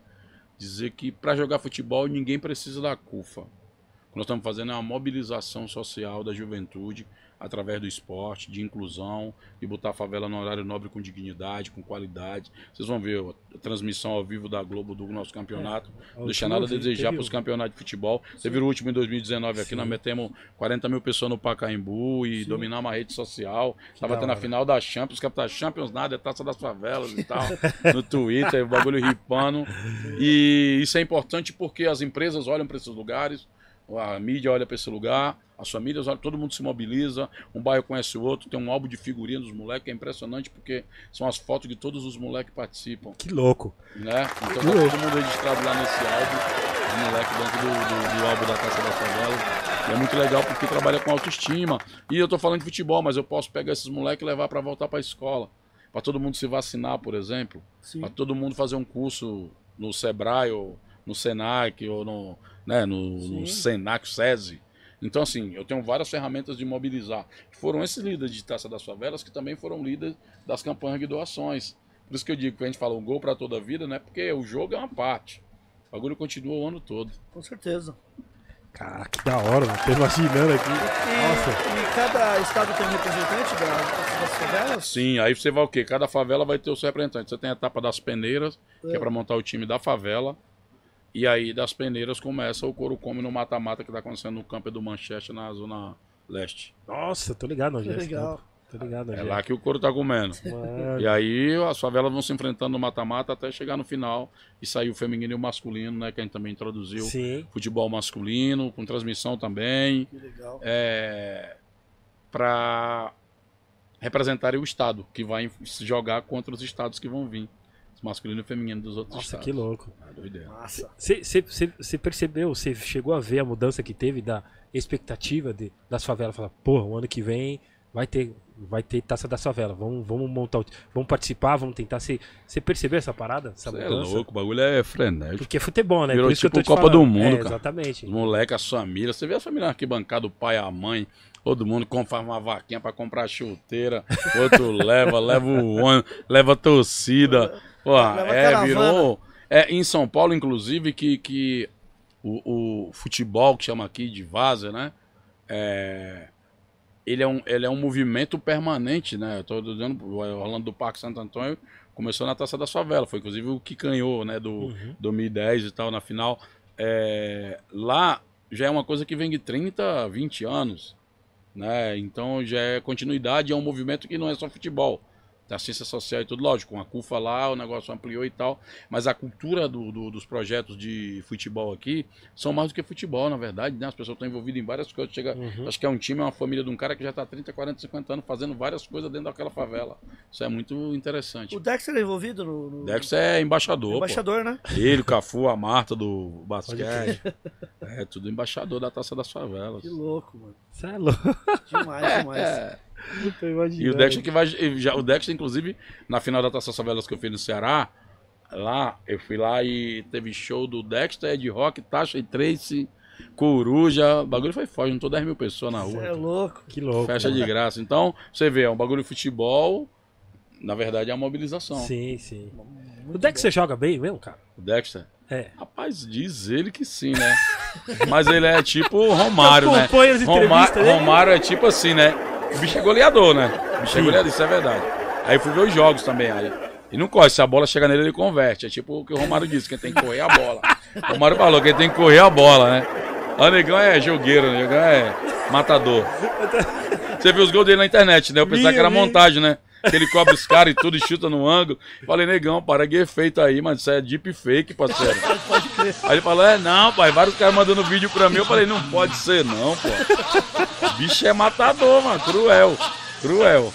dizer que para jogar futebol ninguém precisa da CUFA. O que nós estamos fazendo é uma mobilização social da juventude através do esporte, de inclusão, de botar a favela no horário nobre com dignidade, com qualidade. Vocês vão ver a transmissão ao vivo da Globo do nosso campeonato. É, Não deixa nada a desejar para os campeonatos de futebol. Você viu o último em 2019 aqui, Sim. nós metemos 40 mil pessoas no Pacaembu e dominamos a rede social. Tava da tendo a final da Champions, Capitã Champions nada, é taça das favelas e tal, no Twitter, o bagulho ripando. E isso é importante porque as empresas olham para esses lugares, a mídia olha para esse lugar, as famílias olham, todo mundo se mobiliza, um bairro conhece o outro, tem um álbum de figurinha dos moleques, que é impressionante porque são as fotos de todos os moleques que participam Que louco. né? Então tá todo mundo registrado lá nesse álbum, os moleques dentro do, do, do álbum da Taça da Favela. E é muito legal porque trabalha com autoestima. E eu tô falando de futebol, mas eu posso pegar esses moleques e levar para voltar para a escola. Para todo mundo se vacinar, por exemplo. Para todo mundo fazer um curso no Sebrae ou no Senac ou no, né, no, no Sim. Senac, SESI. Então, assim, eu tenho várias ferramentas de mobilizar. Foram esses líderes de Taça das Favelas que também foram líderes das campanhas de doações. Por isso que eu digo que a gente fala um gol para toda a vida, né? Porque o jogo é uma parte. O bagulho continua o ano todo. Com certeza. Caraca, que da hora, mano. Tô imaginando aqui. E, Nossa. e cada estado tem um representante da, das das favelas? Sim, aí você vai o quê? Cada favela vai ter o seu representante. Você tem a etapa das peneiras, que é para montar o time da favela. E aí das peneiras começa o couro come no mata-mata que tá acontecendo no campo do Manchester na zona leste. Nossa, tô ligado é esse Legal. Tô ligado É lá que o couro tá comendo. Mano, E aí as favelas vão se enfrentando no mata-mata até chegar no final e sair o feminino e o masculino, né? Que a gente também introduziu. Sim. Futebol masculino, com transmissão também. Que legal. é, para representarem o estado que vai se jogar contra os estados que vão vir, masculino e feminino dos outros Nossa, estados. que louco. Ah, doideira. Você percebeu, você chegou a ver a mudança que teve da expectativa de, das favelas? Falar, porra, o ano que vem vai ter, vai ter taça das favelas. Vamos, vamos montar, vamos participar, vamos tentar. Você percebeu essa parada? Essa é mudança? louco, o bagulho é frenético. Porque é futebol, né? Virou Por isso que eu tipo Copa falando. do Mundo, É, cara. Exatamente. Os moleques, as famílias, você vê a família arquibancada, o pai, a mãe, todo mundo faz uma vaquinha pra comprar chuteira, outro leva, leva o ônibus, leva a torcida. Porra, é, virou. É, em São Paulo, inclusive, que, que o, o futebol, que chama aqui de Vaza, né? É, ele, é um, ele é um movimento permanente, né? Eu tô dizendo, rolando do Parque Santo Antônio, começou na Taça da Favela. Foi inclusive o que ganhou, né? Do Uhum. 2010 e tal, na final. É, lá já é uma coisa que vem de 30, 20 anos. Né? Então já é continuidade, é um movimento que não é só futebol. Da ciência social e tudo, lógico, com a CUFA lá, o negócio ampliou e tal. Mas a cultura do- do- dos projetos de futebol aqui são mais do que futebol, na verdade, né? As pessoas estão envolvidas em várias coisas. Chega, Uhum. Acho que é um time, é uma família de um cara que já está 30, 40, 50 anos fazendo várias coisas dentro daquela favela. Isso é muito interessante. O Dexter é envolvido no. no... Dex é embaixador, pô. Embaixador, né? Ele, o Cafu, a Marta do basquete. É, tudo embaixador da Taça das Favelas. Que louco, mano. Você é louco. Demais, demais. É. Imaginando. E o Dexter que vai. já- O Dexter, inclusive, na final da Taça das Favelas que eu fiz no Ceará, lá, eu fui lá e teve show do Dexter, Ed Rock, Tasha e Tracy, Coruja. O bagulho foi forte, juntou 10 mil pessoas na Você rua. é louco. Que louco. Festa de mano. graça. Então, você vê, é um bagulho de futebol. Na verdade, é a mobilização. Sim, sim. Muito O Dex você joga bem mesmo, cara? O Dexter. É. Rapaz, diz ele que sim, né? Mas ele é tipo o Romário, né? Acompanha as Roma- entrevistas dele. Romário é tipo assim, né? O bicho é goleador, né? O bicho é Sim. goleador, isso é verdade. Aí fui ver os jogos também. Aí. E não corre, se a bola chega nele, ele converte. É tipo o que o Romário disse, quem tem que correr é a bola. O Romário falou, quem tem que correr é a bola, né? O Negão é jogueiro? O Negão é matador. Você viu os gols dele na internet, né? Eu pensava que era montagem, né? Que ele cobre os caras e tudo e chuta no ângulo. Falei, negão, para que efeito aí, mano. Isso é deep fake, parceiro. Aí ele falou, é não, pai. Vários caras mandando vídeo pra mim. Eu falei, não pode ser, não, pô. Bicho é matador, mano. Cruel. Cruel.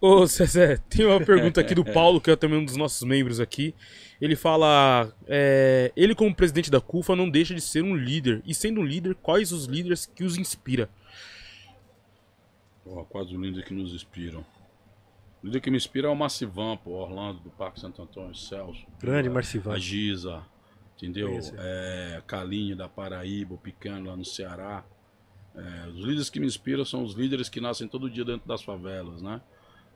Ô, Zezé, tem uma pergunta aqui do Paulo, que é também um dos nossos membros aqui. Ele fala: é, ele, como presidente da CUFA, não deixa de ser um líder. E sendo um líder, quais os líderes que os inspira? Pô, quase o líder que nos inspiram. O líder que me inspira é o Massivan, pô. Orlando, do Parque Santo Antônio, Celso. Grande A Marcivan. Giza, entendeu? É, Calinho da Paraíba, o Pequeno lá no Ceará. É, os líderes que me inspiram são os líderes que nascem todo dia dentro das favelas, né?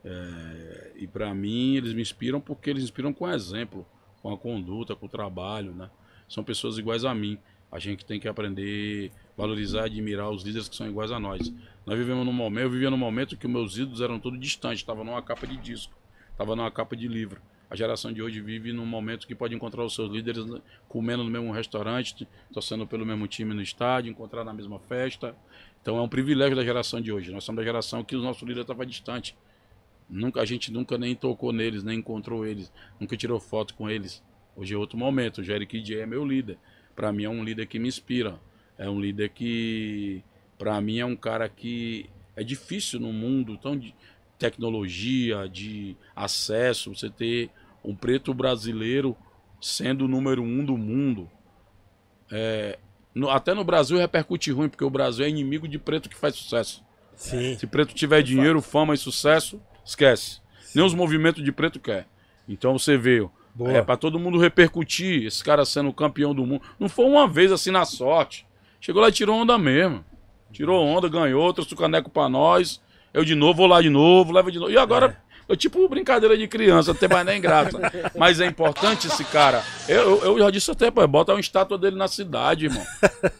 É, e para mim eles me inspiram porque eles inspiram com exemplo, com a conduta, com o trabalho, né? São pessoas iguais a mim. A gente tem que aprender, valorizar e admirar os líderes que são iguais a nós. Nós vivemos num momento, eu vivia num momento que os meus ídolos eram todos distantes, estava numa capa de disco, estava numa capa de livro. A geração de hoje vive num momento que pode encontrar os seus líderes comendo no mesmo restaurante, torcendo pelo mesmo time no estádio, encontrar na mesma festa. Então é um privilégio da geração de hoje. Nós somos da geração que o nosso líder estava distante. Nunca, a gente nunca nem tocou neles, nem encontrou eles, nunca tirou foto com eles. Hoje é outro momento. O Jerry Kid é meu líder. Para mim é um líder que me inspira. É um líder que, para mim, é um cara que é difícil no mundo tão de tecnologia, de acesso, você ter um preto brasileiro sendo o número um do mundo. É, no- até no Brasil repercute ruim, porque o Brasil é inimigo de preto que faz sucesso. Sim. Se preto tiver dinheiro, fama e sucesso, esquece. Nem os movimentos de preto quer. Então você vê, Boa. é para todo mundo repercutir, esse cara sendo campeão do mundo. Não foi uma vez assim na sorte. Chegou lá e tirou onda mesmo. Tirou onda, ganhou, trouxe o caneco pra nós. Eu de novo, vou lá de novo, leva de novo. E agora, eu tipo brincadeira de criança, até mais nem graça. Mas é importante esse cara. Eu, eu, eu já disse até, pô, bota uma estátua dele na cidade, irmão.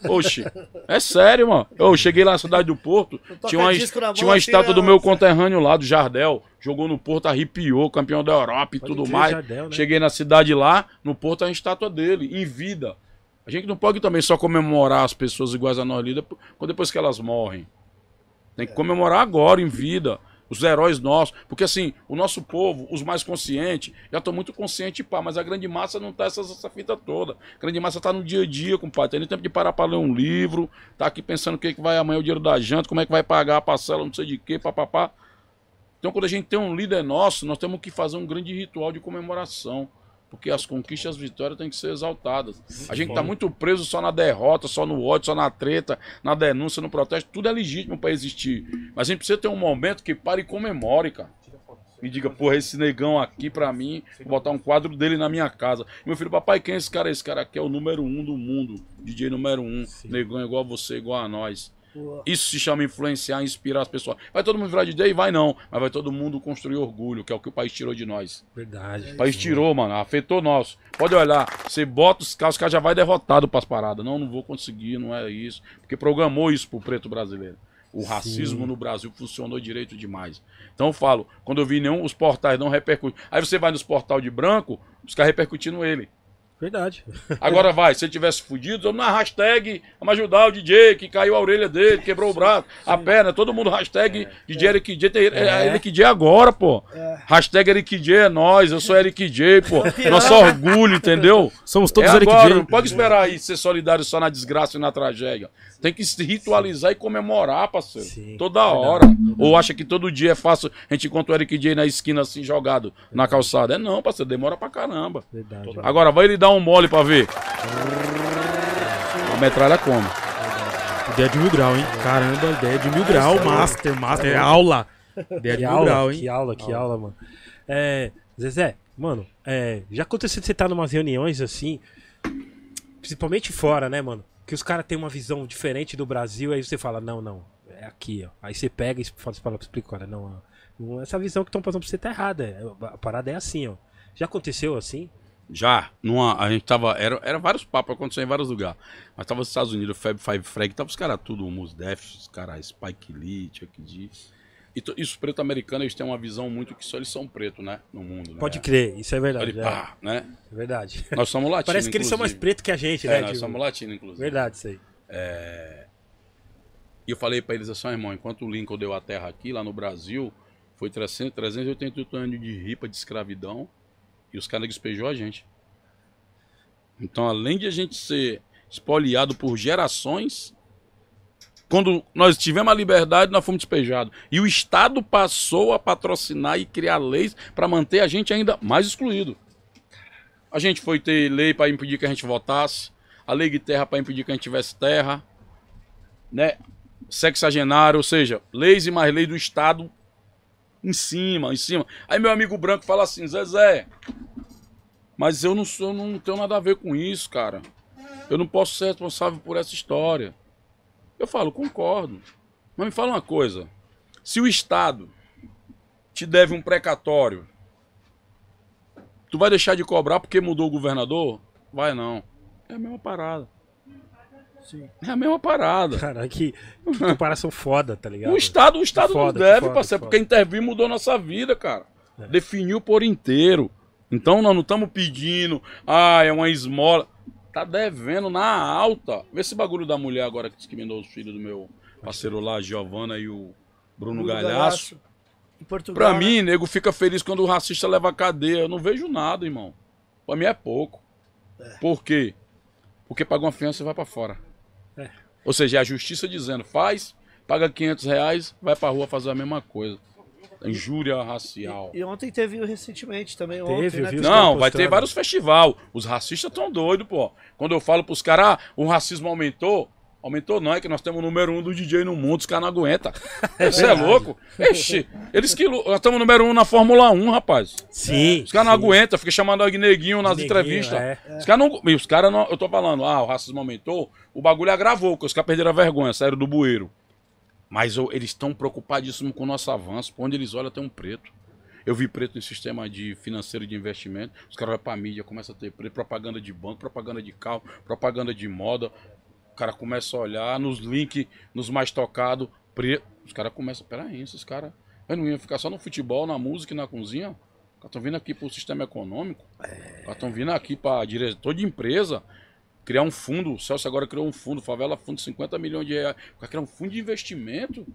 Oxi, é sério, mano. Eu cheguei lá na cidade do Porto, tinha uma, tinha uma assim, estátua né, do meu conterrâneo lá, do Jardel. Jogou no Porto, arrepiou, campeão da Europa e Pode tudo mais. Jardel, né? Cheguei na cidade lá, no Porto, uma estátua dele, em vida. A gente não pode também só comemorar as pessoas iguais a nós líderes depois que elas morrem. Tem que comemorar agora, em vida. Os heróis nossos. Porque assim, o nosso povo, os mais conscientes, já estão muito conscientes, pá, mas a grande massa não tá essa, essa fita toda. A grande massa tá no dia a dia, compadre. Tem nem tempo de parar para ler um livro, tá aqui pensando o que, que vai amanhã o dinheiro da janta, como é que vai pagar a parcela, não sei de quê, papapá. Então, quando a gente tem um líder nosso, nós temos que fazer um grande ritual de comemoração. Porque as conquistas e as vitórias têm que ser exaltadas. A gente está muito preso só na derrota, só no ódio, só na treta, na denúncia, no protesto. Tudo é legítimo para existir. Mas a gente precisa ter um momento que pare e comemore, cara. Me diga, porra, esse negão aqui pra mim, vou botar um quadro dele na minha casa. Meu filho, papai, quem é esse cara? Esse cara aqui é o número um do mundo. DJ número um. Negão é igual a você, igual a nós. Boa. Isso se chama influenciar, inspirar as pessoas. Vai todo mundo virar DJ? Vai não. Mas vai todo mundo construir orgulho, que é o que o país tirou de nós. Verdade. O país tirou, mano. Afetou nós. Pode olhar. Você bota os caras, os caras já vai derrotado pras paradas. Não, não vou conseguir, não é isso. Porque programou isso pro preto brasileiro. O racismo no Brasil funcionou direito demais. Então eu falo, quando eu vi nenhum, os portais não repercutem. Aí você vai nos portal de branco, os caras repercutindo ele. Verdade. Agora vai, se ele tivesse fudido, vamos na hashtag, vamos ajudar o DJ que caiu a orelha dele, quebrou o braço, a perna, todo mundo hashtag DJ Eric J. Tem, é. É. Eric J agora, pô. Hashtag Eric J é nós, eu sou Eric J, pô. Nosso orgulho, entendeu? Somos todos é Eric agora, J. Não pode esperar aí ser solidário só na desgraça e na tragédia. Tem que se ritualizar e comemorar, parceiro. Sim, Toda hora. Ou acha que todo dia é fácil a gente encontra o Eric J na esquina assim, jogado na calçada. É não, parceiro, demora pra caramba. Verdade. Agora vai ele dar um mole pra ver. A metralha come. Ideia de mil grau, hein? Caramba, ideia de mil grau. Master, master. É aula. Ideia de Que mil aula, grau, hein? que aula, que aula, mano. É, Zezé, mano, é, já aconteceu de você estar numas reuniões assim, principalmente fora, né, mano? Que os caras têm uma visão diferente do Brasil, aí você fala, não, não, é aqui, ó. Aí você pega e fala, fala explica, cara, não, ó, não, essa visão que estão passando pra você tá errada. é, A parada é assim, ó. Já aconteceu assim? Já, numa, a gente tava. Era, era vários papos acontecendo em vários lugares. Mas tava nos Estados Unidos, Fab Five Frag, tava os caras tudo, Mus Def, os caras Spike Lee, Chuck D. E, e os preto americanos, eles têm uma visão muito que só eles são pretos, né? No mundo. Né? Pode crer, isso é verdade. Ele, é, pá, né? é verdade. Nós somos latinos. Parece que eles são mais inclusive. pretos que a gente, É, né? nós tipo, somos latinos, inclusive. Verdade, isso aí. E eu falei pra eles assim, irmão, enquanto o Lincoln deu a terra aqui, lá no Brasil, foi 300, 388 anos de ripa, de escravidão, e os caras despejou a gente. Então, além de a gente ser espoliado por gerações, quando nós tivemos a liberdade, nós fomos despejados. E o Estado passou a patrocinar e criar leis para manter a gente ainda mais excluído. A gente foi ter lei para impedir que a gente votasse, a lei de terra para impedir que a gente tivesse terra, né? Sexagenário, ou seja, leis e mais leis do Estado em cima, em cima. Aí meu amigo branco fala assim, Zezé, mas eu não sou, não tenho nada a ver com isso, cara. Eu não posso ser responsável por essa história. Eu falo, concordo. Mas me fala uma coisa. Se o Estado te deve um precatório, tu vai deixar de cobrar porque mudou o governador? Vai não. É a mesma parada. Sim. É a mesma parada. Cara, que, que comparação foda, tá ligado? O Estado, o Estado foda, não deve, foda, parceiro, que porque intervir mudou nossa vida, cara. Definiu por inteiro. Então nós não estamos pedindo, ah, é uma esmola. Tá devendo na alta. Vê esse bagulho da mulher agora que discriminou os filhos do meu parceiro lá, Giovana e o Bruno, Bruno Galhaço. Portugal. Pra né? mim, nego fica feliz quando o racista leva a cadeia. Eu não vejo nada, irmão. Pra mim é pouco. Por quê? Porque paga uma fiança e vai pra fora. É. Ou seja, é a justiça dizendo, faz, paga 500 reais, vai pra rua fazer a mesma coisa. Injúria racial. E ontem teve recentemente também. Teve, ontem, eu né, vi que- os Não, vai ter vários festival. Os racistas tão doidos, pô. Quando eu falo pros caras, ah, o racismo aumentou. Aumentou não, é que nós temos o número um do DJ no mundo, os caras não aguentam. Você é louco? Ixi, eles que. Nós estamos número um na Fórmula 1, rapaz. Sim. Os caras não aguentam, fica chamando de neguinho nas Neguinho, entrevistas. é. Os caras não. e Os caras não. Eu tô falando, ah, o racismo aumentou, o bagulho agravou, porque os caras perderam a vergonha, saíram do bueiro. Mas eles estão preocupadíssimos com o nosso avanço. Por onde eles olham, tem um preto. Eu vi preto em sistema de financeiro de investimento. Os caras vão pra mídia, começa a ter preto, propaganda de banco, propaganda de carro, propaganda de moda. O cara começa a olhar nos links, nos mais tocados, preto. Os caras começam, peraí, esses caras. Eu não ia ficar só no futebol, na música e na cozinha. Estão vindo aqui pro sistema econômico. Estão vindo aqui para diretor de empresa. Criar um fundo. O Celso agora criou um fundo, favela fundo, 50 milhões de reais. Vai criar um fundo de investimento?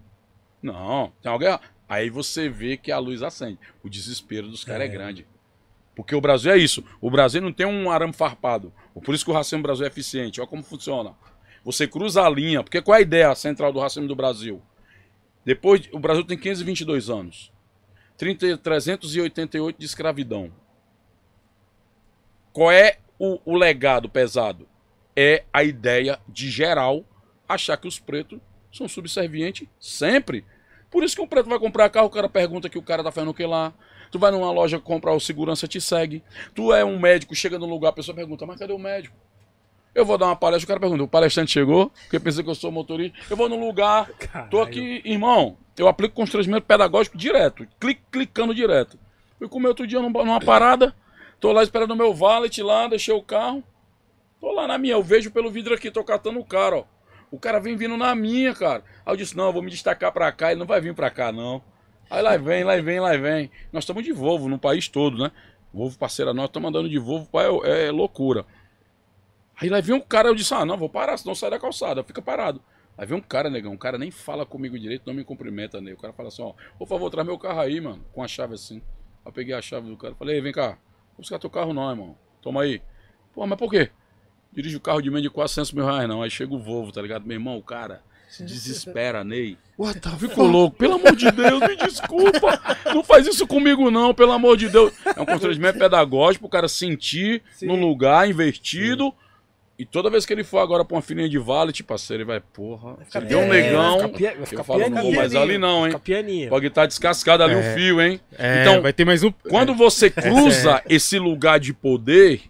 Não, tem alguém. Aí você vê que a luz acende. O desespero dos caras é. grande. Porque o Brasil é isso. O Brasil não tem um arame farpado. Por isso que o racismo Brasil é eficiente. Olha como funciona. Você cruza a linha. Porque qual é a ideia central do racismo do Brasil? Depois, o Brasil tem 522 anos. 30, 388 de escravidão. Qual é o, o legado pesado? É a ideia de geral achar que os pretos são subservientes sempre. Por isso que o preto vai comprar carro, o cara pergunta que o cara tá fazendo o que lá. Tu vai numa loja comprar o segurança, te segue. Tu é um médico, chega num lugar, a pessoa pergunta, mas cadê o médico? Eu vou dar uma palestra, o cara pergunta, o palestrante chegou? Porque pensa que eu sou motorista. Eu vou num lugar, tô Caralho. aqui, irmão, eu aplico constrangimento pedagógico direto, clic, clicando direto. Fui comer outro dia num- numa parada, tô lá esperando o meu valet lá, deixei o carro. Tô lá na minha, eu vejo pelo vidro aqui, tô catando o cara, ó. O cara vem vindo na minha, cara. Aí eu disse, não, eu vou me destacar pra cá, ele não vai vir pra cá, não. Aí lá vem, lá vem, lá vem. Nós estamos de Volvo no país todo, né? Volvo parceira nós, estamos andando de Volvo, pai, é, é loucura. Aí lá vem um cara, eu disse, ah, não, vou parar, senão sai da calçada, fica parado. Aí vem um cara, negão, um cara nem fala comigo direito, não me cumprimenta, né? O cara fala assim, ó, por favor, traz meu carro aí, mano, com a chave assim. Aí eu peguei a chave do cara, falei, "Ei, vem cá, vou buscar teu carro não, irmão, toma aí. Pô, mas por quê? Dirige o carro de menos de 400 mil reais não, aí chega o Volvo, tá ligado? Meu irmão, o cara se desespera, Ney. What the Ficou louco, pelo amor de Deus, me desculpa. Não faz isso comigo, não, pelo amor de Deus. É um constrangimento pedagógico pro cara sentir num lugar investido. E toda vez que ele for agora pra uma filhinha de valet, parceiro, ele vai, porra, ficar se deu um pianinho, negão. vai ficar vai ficar Eu falo, não vou mais pianinho. ali não, hein? Fica pianinha. Pode estar descascado ali É. o fio, hein? É, então, vai ter mais um. quando você cruza esse lugar de poder,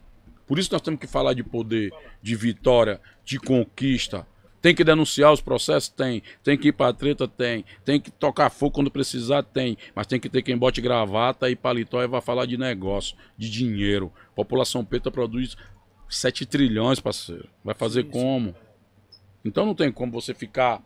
por isso nós temos que falar de poder, de vitória, de conquista. Tem que denunciar os processos? Tem. Tem que ir pra treta? Tem. Tem que tocar fogo quando precisar? Tem. Mas tem que ter quem bote gravata e paletó e vai falar de negócio, de dinheiro. População preta produz 7 trilhões, parceiro. Vai fazer como? Então não tem como você ficar,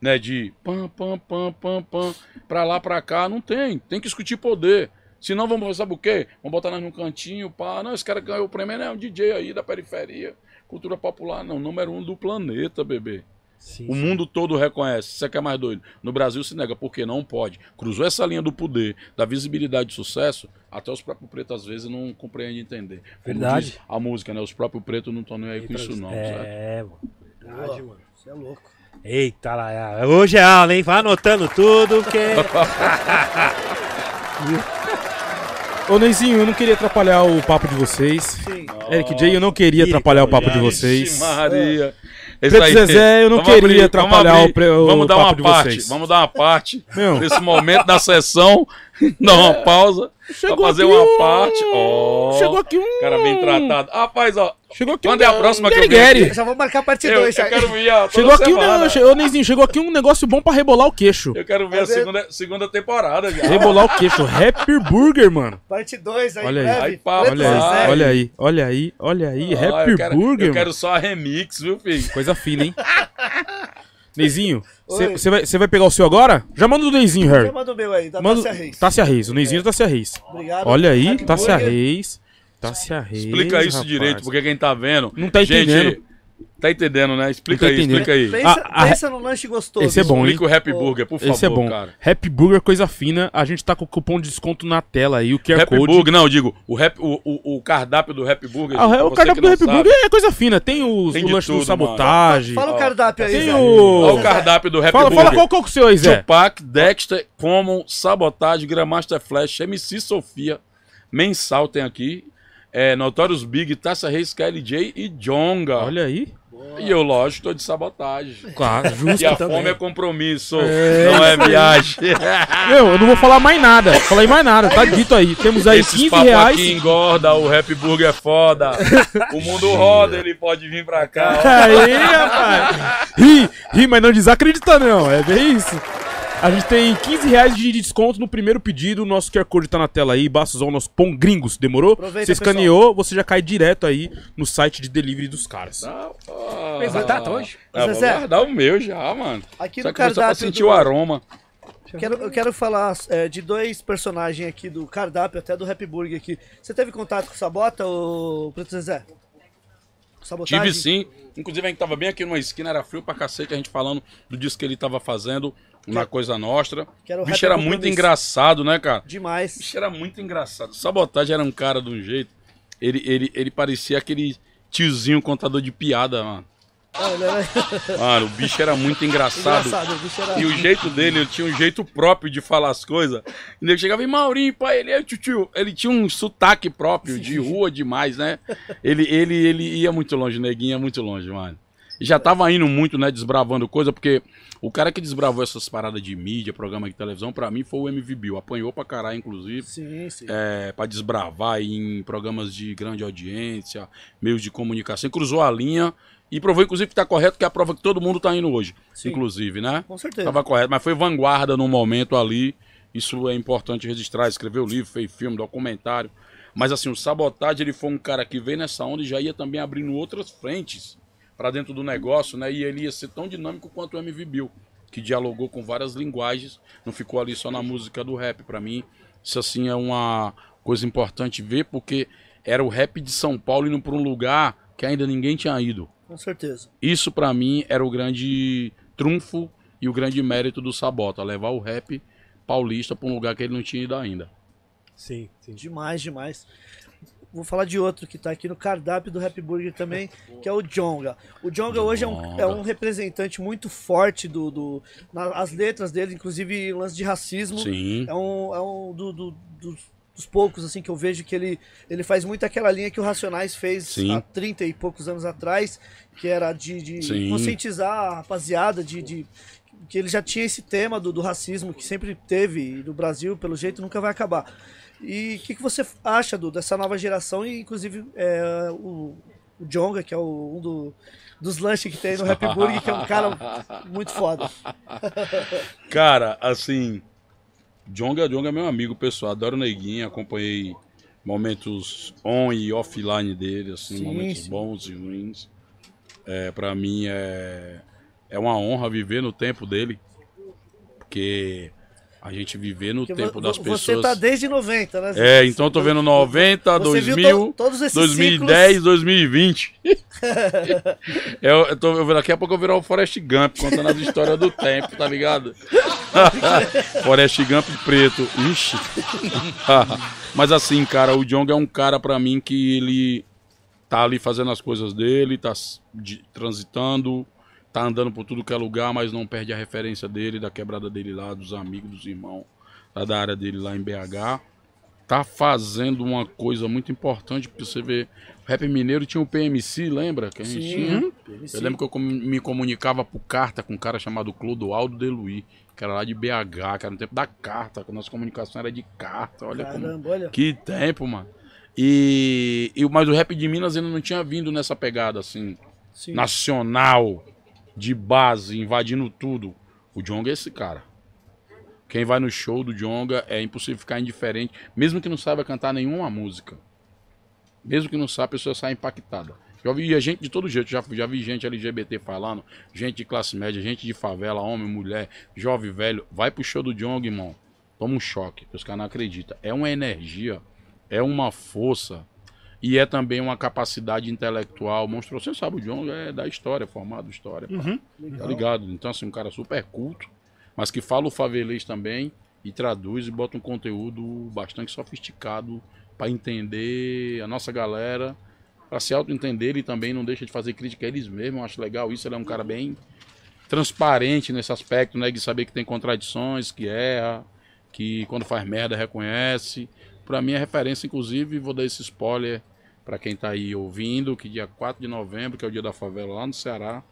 né, de pam, pam, pam, pam, pam, pra lá, pra cá. Não tem. Tem que discutir poder. Senão vamos, sabe o quê? Vamos botar nós num cantinho, pá. Não, esse cara ganhou o prêmio, é um DJ aí da periferia. Cultura popular, não. Número um do planeta, bebê. Sim, O sim. mundo todo reconhece. Você quer mais doido? No Brasil se nega, porque não pode. Cruzou essa linha do poder, da visibilidade de sucesso, até os próprios pretos às vezes não compreendem entender. Como Verdade. diz a música, né? Os próprios pretos não estão nem aí com isso, não. É, mano. Verdade, mano. Você é louco. Eita lá, hoje é aula, hein? Vai anotando tudo, porque. Ô, Neizinho, eu não queria atrapalhar o papo de vocês. Sim. Eric J, eu não queria atrapalhar o papo de vocês. Ixi, Preto Zezé, eu não Vamos queria abrir, atrapalhar vamos abrir. o o Vamos dar papo uma parte. Vamos dar uma parte. Nesse momento da sessão, dar uma pausa. Chegou pra fazer aqui uma um- parte. Ó, Chegou aqui um. Cara bem tratado. Rapaz, ó. Chegou aqui Quando um. é a próxima que eu venho Já vou marcar a parte Eu, 2. eu quero ver a Chegou aqui, um, semana. ô, Neizinho, chegou aqui um negócio bom pra rebolar o queixo. Eu quero ver a segunda, segunda temporada, viado. Rebolar o queixo. Happy Burger, mano. Parte 2 aí, Olha aí. Aí, pá, Olha aí, olha aí, olha aí, olha aí. Happy eu quero, Burger, Eu quero só a remix, viu, filho? Coisa fina, hein? Neizinho. Você vai, cê vai pegar o seu agora? Já manda o Neizinho, Harry. Já manda o meu aí, da Manda... Tássia Reis. Tássia Reis, o Neizinho da Tássia Reis. Obrigado. Olha aí, Tássia. Reis. Tássia Reis. Explica isso rapaz. direito, porque quem tá vendo. Não tá Gente, entendendo. Tá entendendo, né? Explica aí, entendendo. explica aí. Pensa, A- a- pensa no lanche gostoso. Esse é bom, hein? Explica o Happy Burger, por favor, Esse é bom. cara. Happy Burger, coisa fina. A gente tá com o cupom de desconto na tela aí, o QR Happy Code. Burger, não, eu digo, o, rap, o, o, o cardápio do Happy Burger. Ah, o cardápio do Happy sabe, Burger é coisa fina. Tem, os, Tem o de lanche do tudo, mano. sabotagem. Fala o cardápio aí, Tem Zé. o- Olha o cardápio do Happy Fala, Burger. fala qual, qual que é o seu aí, Zé? Tupac, Dexter, Common, Sabotage, Grandmaster Flash, MC Sofia, Mensal tem aqui, é, Notorious Big, Taça Reis, KLJ e Jonga. Olha aí. E eu, lógico, tô de sabotagem. Claro, justo E a também. fome é compromisso, não é viagem. Meu, eu não vou falar mais nada. Falar mais nada, tá dito aí. Temos aí Esses 15 papos reais. aqui engorda, o Happy Burger é foda. O mundo roda, ele pode vir pra cá. ó. Aí, rapaz. Ri, ri, mas não desacredita, não. É bem isso. A gente tem 15 reais de desconto no primeiro pedido. Nosso QR Code tá na tela aí. Basta usar o nosso pão gringos. Demorou? Aproveita, você escaneou, você já cai direto aí no site de delivery dos caras. Ah, ah, Fez batata hoje? Ah, vou Zezé. guardar o meu já, mano. Aqui Só no que foi só pra cardápio sentir do- o aroma. Quero, eu quero falar é, de dois personagens aqui do cardápio, até do Happy Burger aqui. Você teve contato com o Sabota, o Preto Zezé? Sabotagem? Tive sim. Inclusive, a gente tava bem aqui numa esquina, era frio pra cacete, a gente falando do disco que ele tava fazendo na Coisa Nostra. Que era o O bicho era muito engraçado, né, cara? O Demais. bicho era muito engraçado. Sabotagem era um cara de um jeito. Ele, ele, ele parecia aquele tiozinho contador de piada, mano. Era Mano, o bicho era muito engraçado. engraçado. O era... E o jeito dele, ele tinha um jeito próprio de falar as coisas. E ele chegava em Maurinho, pai, ele, é tio, tio. ele tinha um sotaque próprio, de rua demais, né? Ele, ele, ele ia muito longe, neguinho ia muito longe, mano. Já tava indo muito, né, desbravando coisa, porque o cara que desbravou essas paradas de mídia, programa de televisão, pra mim foi o MV Bill. Apanhou pra caralho, inclusive Sim, sim. é, para desbravar em programas de grande audiência, meios de comunicação, cruzou a linha e provou, inclusive, que está correto, que é a prova que todo mundo está indo hoje, Sim. inclusive, né? Com certeza. Estava correto, mas foi vanguarda no momento ali. Isso é importante registrar. Escreveu livro, fez filme, documentário. Mas assim, o Sabotagem, ele foi um cara que veio nessa onda e já ia também abrindo outras frentes. Pra dentro do negócio, né? E ele ia ser tão dinâmico quanto o MV Bill, que dialogou com várias linguagens, não ficou ali só na música do rap. Pra mim, isso assim é uma coisa importante ver, porque era o rap de São Paulo indo pra um lugar que ainda ninguém tinha ido. Com certeza. Isso pra mim era o grande trunfo e o grande mérito do Sabota, levar o rap paulista pra um lugar que ele não tinha ido ainda. Sim, sim. Demais, demais. Vou falar de outro que tá aqui no cardápio do Happy Burger também, que é o Jonga. O Jonga hoje é um, é um representante muito forte do. do na- as letras dele, inclusive lance de racismo. Sim. É um, é um do, do- dos, dos poucos assim que eu vejo que ele, ele faz muito aquela linha que o Racionais fez Sim. há 30 e poucos anos atrás, que era de, de conscientizar a rapaziada, de, de- que ele já tinha esse tema do, do racismo que sempre teve no Brasil, pelo jeito, nunca vai acabar. E o que, que você acha do, dessa nova geração e inclusive é, o, o Jonga, que é o, um do- dos lanches que tem no Happy Burger, que é um cara muito foda. Cara, assim, Jonga, Jonga é meu amigo pessoal, adoro o Neguinho, acompanhei momentos on e offline dele, assim, Sim, momentos sim. bons e ruins. É, pra mim é, é uma honra viver no tempo dele, porque a gente viver no Porque tempo das você pessoas... tá desde 90, né? Zé? É, então eu tô vendo 90, Você viu 2000, to- todos esses 2010, 2020. eu, eu tô, eu, daqui a pouco eu vou virar o Forrest Gump contando as histórias do tempo, tá ligado? Forrest Gump preto. Ixi. Mas assim, cara, o Jong é um cara pra mim que ele tá ali fazendo as coisas dele, tá transitando, tá andando por tudo que é lugar, mas não perde a referência dele, da quebrada dele lá, dos amigos, dos irmãos, lá da área dele lá em BH. Tá fazendo uma coisa muito importante, porque você vê, o Rap Mineiro tinha o PMC, lembra? Que a gente Sim. tinha? PMC. Eu lembro que eu me comunicava por carta com um cara chamado Clodoaldo Deluí, que era lá de BH, que era no tempo da carta, que a nossa comunicação era de carta, olha como... Caramba, olha. Que tempo, mano. E, e mas o rap de Minas ainda não tinha vindo nessa pegada assim, Sim. nacional, de base, invadindo tudo. O Jonga é esse cara. Quem vai no show do Jonga é impossível ficar indiferente, mesmo que não saiba cantar nenhuma música. Mesmo que não saiba, a pessoa sai impactada. Já vi gente de todo jeito, já, já vi gente LGBT falando, gente de classe média, gente de favela, homem, mulher, jovem, velho. Vai pro show do Jonga, irmão. Toma um choque, que os caras não acreditam. É uma energia, é uma força e é também uma capacidade intelectual monstruosa. Você sabe, o Jonga é da história, formado história. pá. Tá ligado? Então, assim, um cara super culto, mas que fala o favelês também e traduz e bota um conteúdo bastante sofisticado para entender a nossa galera, para se auto-entender e também não deixa de fazer crítica a eles mesmos. Eu acho legal isso. Ele é um cara bem transparente nesse aspecto, né? De saber que tem contradições, que erra, que quando faz merda reconhece. Pra mim é referência, inclusive, vou dar esse spoiler para quem tá aí ouvindo, que dia 4 de novembro, que é o dia da favela lá no Ceará,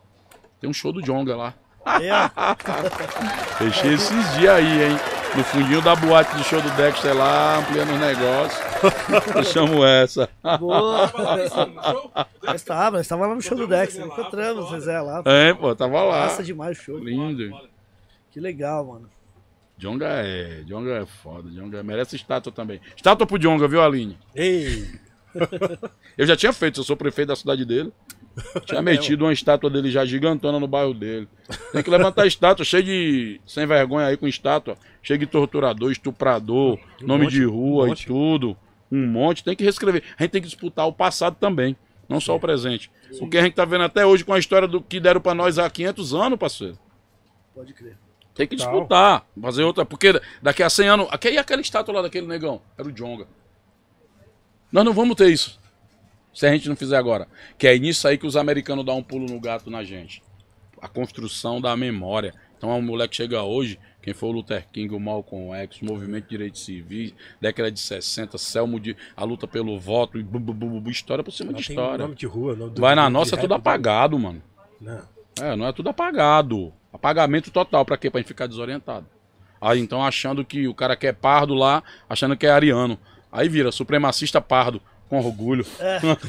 tem um show do Jonga lá. É, Fechei esses dias aí, hein? No fundinho da boate de show do Dexter lá, ampliando os negócios. Eu chamo essa. boa. Nós estava, nós estava lá no show do Dex, encontramos o Zezé lá. É, pô, tava lá. Massa demais o show. Lindo. Que legal, mano. Jonga é. Jonga é foda. Jonga merece estátua também. Estátua pro Jonga, viu, Aline? Ei! Eu já tinha feito, eu sou prefeito da cidade dele. Tinha metido uma estátua dele já gigantona no bairro dele. Tem que levantar estátua, cheio de. sem vergonha aí com estátua. Cheio de torturador, estuprador, nome monte, de rua um e tudo. Um monte. Tem que reescrever. A gente tem que disputar o passado também, não só o presente. Porque a gente tá vendo até hoje com a história do que deram pra nós há 500 anos, parceiro. Pode crer. Tem que disputar, fazer outra. Porque daqui a 100 anos. Aqui, e aquela estátua lá daquele negão? Era o Jonga. Nós não vamos ter isso. Se a gente não fizer agora. Que é nisso aí que os americanos dão um pulo no gato na gente. A construção da memória. Então, um moleque chega hoje, quem foi o Luther King, o Malcolm X, o movimento de direitos civis, década de 60, Selmo de a luta pelo voto, e bu, bu, bu, bu, história por cima Não de história. nome de rua. Nome do- Vai na nossa, é tudo do- apagado, mano. Não. É, não é tudo apagado. Apagamento total, pra quê? Pra gente ficar desorientado. Aí então achando que o cara que é pardo lá, achando que é ariano. Aí vira supremacista pardo, com orgulho.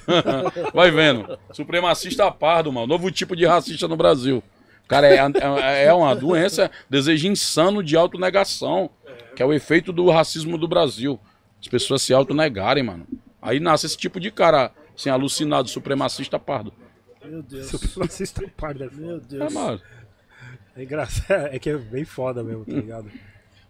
Vai vendo. Supremacista pardo, mano. Novo tipo de racista no Brasil. Cara é, é, é uma doença, desejo insano de autonegação. Que é o efeito do racismo do Brasil. As pessoas se autonegarem, mano. Aí nasce esse tipo de cara, assim, alucinado, supremacista pardo. Meu Deus. Eu não assisto um par da Meu É, Deus. mano. É engraçado, é que é bem foda mesmo, tá ligado?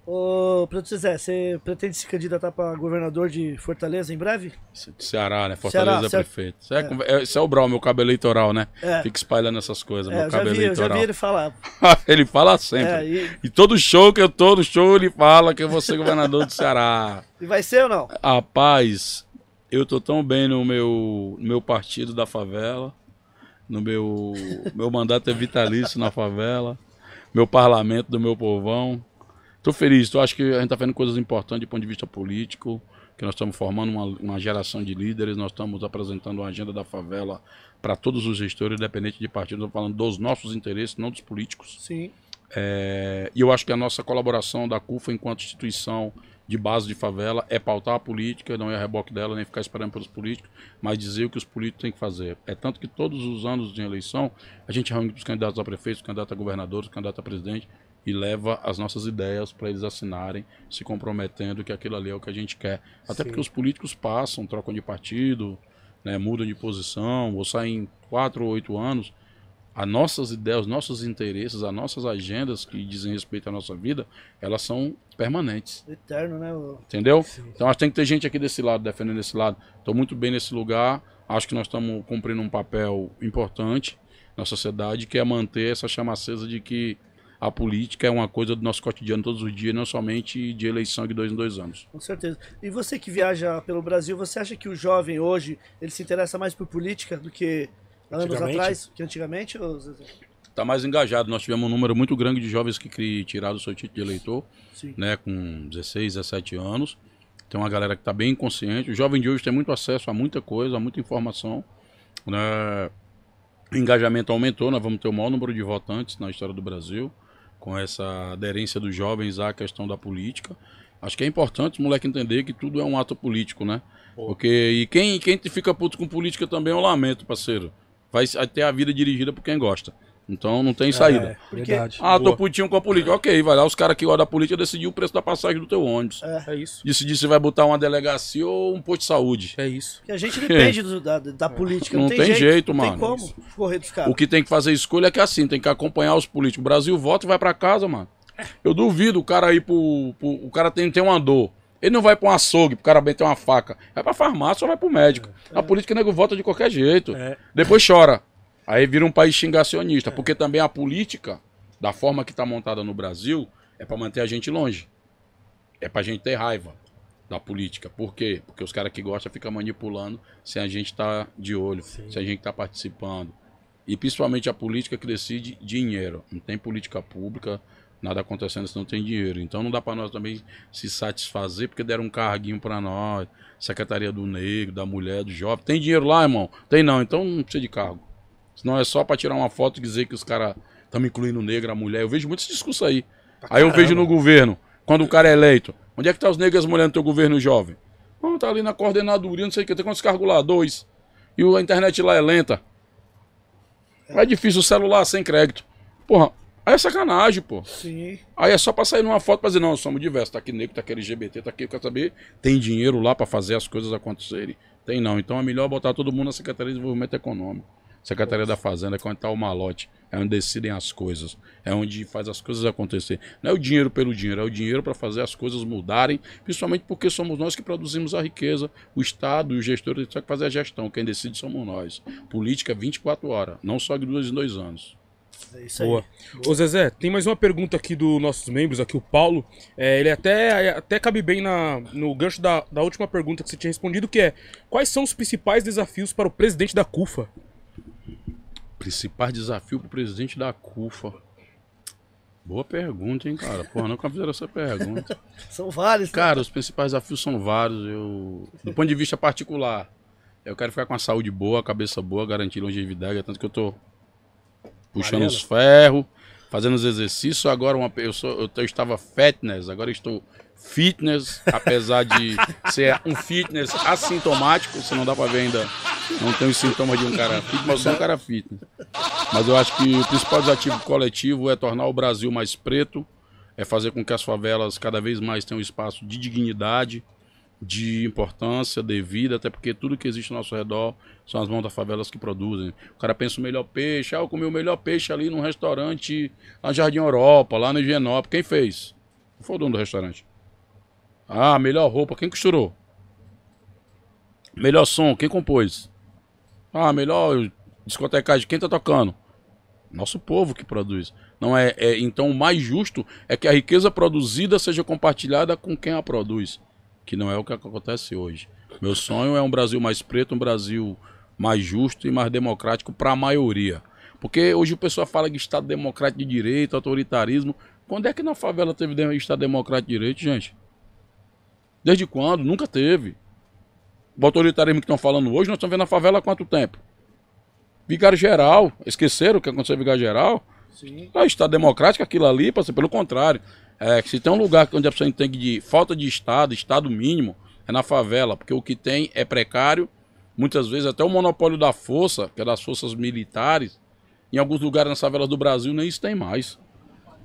Ô, Preto Zé, você pretende se candidatar pra governador de Fortaleza em breve? Ceará, né? Fortaleza Ceará, é Ceará. prefeito. Isso é, é, isso é o Brau, meu cabo eleitoral, né? É. Fica espalhando essas coisas, É, meu eu já cabo vi, eu já eleitoral. vi ele falar. ele fala sempre. É, e, E todo show que eu tô, no show ele fala que eu vou ser governador do Ceará. e vai ser ou não? Rapaz, eu tô tão bem no meu, no meu partido da favela. No meu, meu mandato é vitalício na favela. Meu parlamento do meu povão. Tô feliz, tô, acho que a gente tá fazendo coisas importantes do ponto de vista político, que nós estamos formando uma, uma geração de líderes, nós estamos apresentando uma agenda da favela para todos os gestores, independente de partido, estou falando dos nossos interesses, não dos políticos. Sim. É, e eu acho que a nossa colaboração da CUFA enquanto instituição de base de favela é pautar a política, não é a reboque dela, nem ficar esperando pelos políticos, mas dizer o que os políticos têm que fazer. É tanto que todos os anos de eleição, a gente reúne os candidatos a prefeito, os candidatos a governador, os candidatos a presidente e leva as nossas ideias para eles assinarem, se comprometendo que aquilo ali é o que a gente quer. Até Sim. porque os políticos passam, trocam de partido, né, mudam de posição, ou saem quatro ou oito anos, as nossas ideias, os nossos interesses, as nossas agendas que dizem respeito à nossa vida, elas são permanentes, Eterno, né? entendeu? Então acho que tem que ter gente aqui desse lado, defendendo esse lado. Estou muito bem nesse lugar, acho que nós estamos cumprindo um papel importante na sociedade, que é manter essa chama acesa de que a política é uma coisa do nosso cotidiano todos os dias, não somente de eleição de dois em dois anos. Com certeza. E você que viaja pelo Brasil, você acha que o jovem hoje ele se interessa mais por política do que anos atrás, que antigamente? Zezé? Está mais engajado. Nós tivemos um número muito grande de jovens que tiraram o seu título de eleitor. Sim. né, com 16, 17 anos. Tem uma galera que está bem consciente. O jovem de hoje tem muito acesso a muita coisa, a muita informação. Né? O engajamento aumentou, nós vamos ter o maior número de votantes na história do Brasil, com essa aderência dos jovens à questão da política. Acho que é importante o moleque entender que tudo é um ato político, né? Porque e quem, quem fica puto com política também eu lamento, parceiro. Vai ter a vida dirigida por quem gosta. Então não tem saída. É, verdade. Ah, tô Boa. putinho com a política. Ok, vai lá, os caras que gostam da política decidiram o preço da passagem do teu ônibus. É isso. Decidir se vai botar uma delegacia ou um posto de saúde. É isso. Que a gente depende do- da, da política, não, Não tem, tem jeito, jeito, não mano. tem como correr dos caras. O que tem que fazer escolha é que é assim, tem que acompanhar os políticos. O Brasil vota e vai pra casa, mano. Eu duvido o cara ir pro. pro- o cara tem, tem uma dor. Ele não vai pra um açougue, pro cara bem ter uma faca. Vai pra farmácia ou vai pro médico. A política nego vota de qualquer jeito. É. Depois chora. Aí vira um país xingacionista. Porque também a política, da forma que tá montada no Brasil, é pra manter a gente longe. É pra gente ter raiva da política. Por quê? Porque os caras que gostam ficam manipulando sem a gente estar de olho, Sim. sem a gente estar participando. E principalmente a política que decide dinheiro. Não tem política pública, nada acontecendo se não tem dinheiro. Então não dá para nós também se satisfazer porque deram um carguinho para nós, Secretaria do Negro, da Mulher, do Jovem. Tem dinheiro lá, irmão? Tem não, então não precisa de cargo. Senão é só para tirar uma foto e dizer que os caras estão incluindo o negro, a mulher. Eu vejo muito esse discurso aí. Aí eu vejo no governo, quando o cara é eleito, onde é que tá os negros e as mulheres no teu governo jovem? Não, tá ali na coordenadoria, não sei o que, tem quantos cargos lá? Dois. E a internet lá é lenta. É difícil o celular sem crédito. Porra, aí é sacanagem, pô. Sim. Aí é só pra sair numa foto pra dizer, não, somos diversos, tá aqui negro, tá aqui LGBT, tá aqui, eu quero saber, tem dinheiro lá pra fazer as coisas acontecerem? Tem não, então é melhor botar todo mundo na Secretaria de Desenvolvimento Econômico. Secretaria da Fazenda, é onde tá o malote, é onde decidem as coisas, é onde faz as coisas acontecer. Não é o dinheiro pelo dinheiro, é o dinheiro para fazer as coisas mudarem, principalmente porque somos nós que produzimos a riqueza, o Estado e o gestor tem que fazer a gestão, quem decide somos nós. Política 24 horas, não só de dois em dois anos. É isso aí. Boa. Ô Zezé, tem mais uma pergunta aqui dos nossos membros, aqui o Paulo. É, ele até, até cabe bem na, no gancho da, da última pergunta que você tinha respondido, que é quais são os principais desafios para o presidente da CUFA? Principal desafio pro presidente da CUFA. Boa pergunta, hein, cara? Porra, nunca fizeram essa pergunta. São vários. né? Cara, os principais desafios são vários. Eu, do ponto de vista particular, eu quero ficar com a saúde boa, a cabeça boa, garantir longevidade. É tanto que eu tô puxando os ferros, fazendo os exercícios. Agora uma, eu, sou, eu, eu estava fitness, agora estou fitness, apesar de ser um fitness assintomático. Você não dá pra ver ainda. Não tem os sintomas de um cara fitness, mas eu sou um cara fitness. Mas eu acho que o principal desafio coletivo é tornar o Brasil mais preto, é fazer com que as favelas cada vez mais tenham um espaço de dignidade, de importância devida, até porque tudo que existe ao nosso redor são as mãos das favelas que produzem. O cara pensa o melhor peixe, ah, eu comi o melhor peixe ali num restaurante na Jardim Europa, lá no Higienópolis. Quem fez? Não foi o dono do restaurante. Ah, melhor roupa, quem costurou? Melhor som, quem compôs? Ah, melhor discotecagem, quem tá tocando? Nosso povo que produz. Não é, é, então o mais justo é que a riqueza produzida seja compartilhada com quem a produz, que não é o que acontece hoje. Meu sonho é um Brasil mais preto, um Brasil mais justo e mais democrático para a maioria. Porque hoje o pessoal fala de Estado democrático de direito, autoritarismo. Quando é que na favela teve Estado democrático de direito, gente? Desde quando? Nunca teve. O autoritarismo que estão falando hoje, nós estamos vendo na favela há quanto tempo? Vigário geral. Esqueceram o que aconteceu em Vigário geral? Sim. É Estado democrático, aquilo ali, pelo contrário. É, se tem um lugar onde a pessoa entende de falta de Estado, Estado mínimo, é na favela, porque o que tem é precário. Muitas vezes até o monopólio da força, que é das forças militares, em alguns lugares nas favelas do Brasil nem isso tem mais.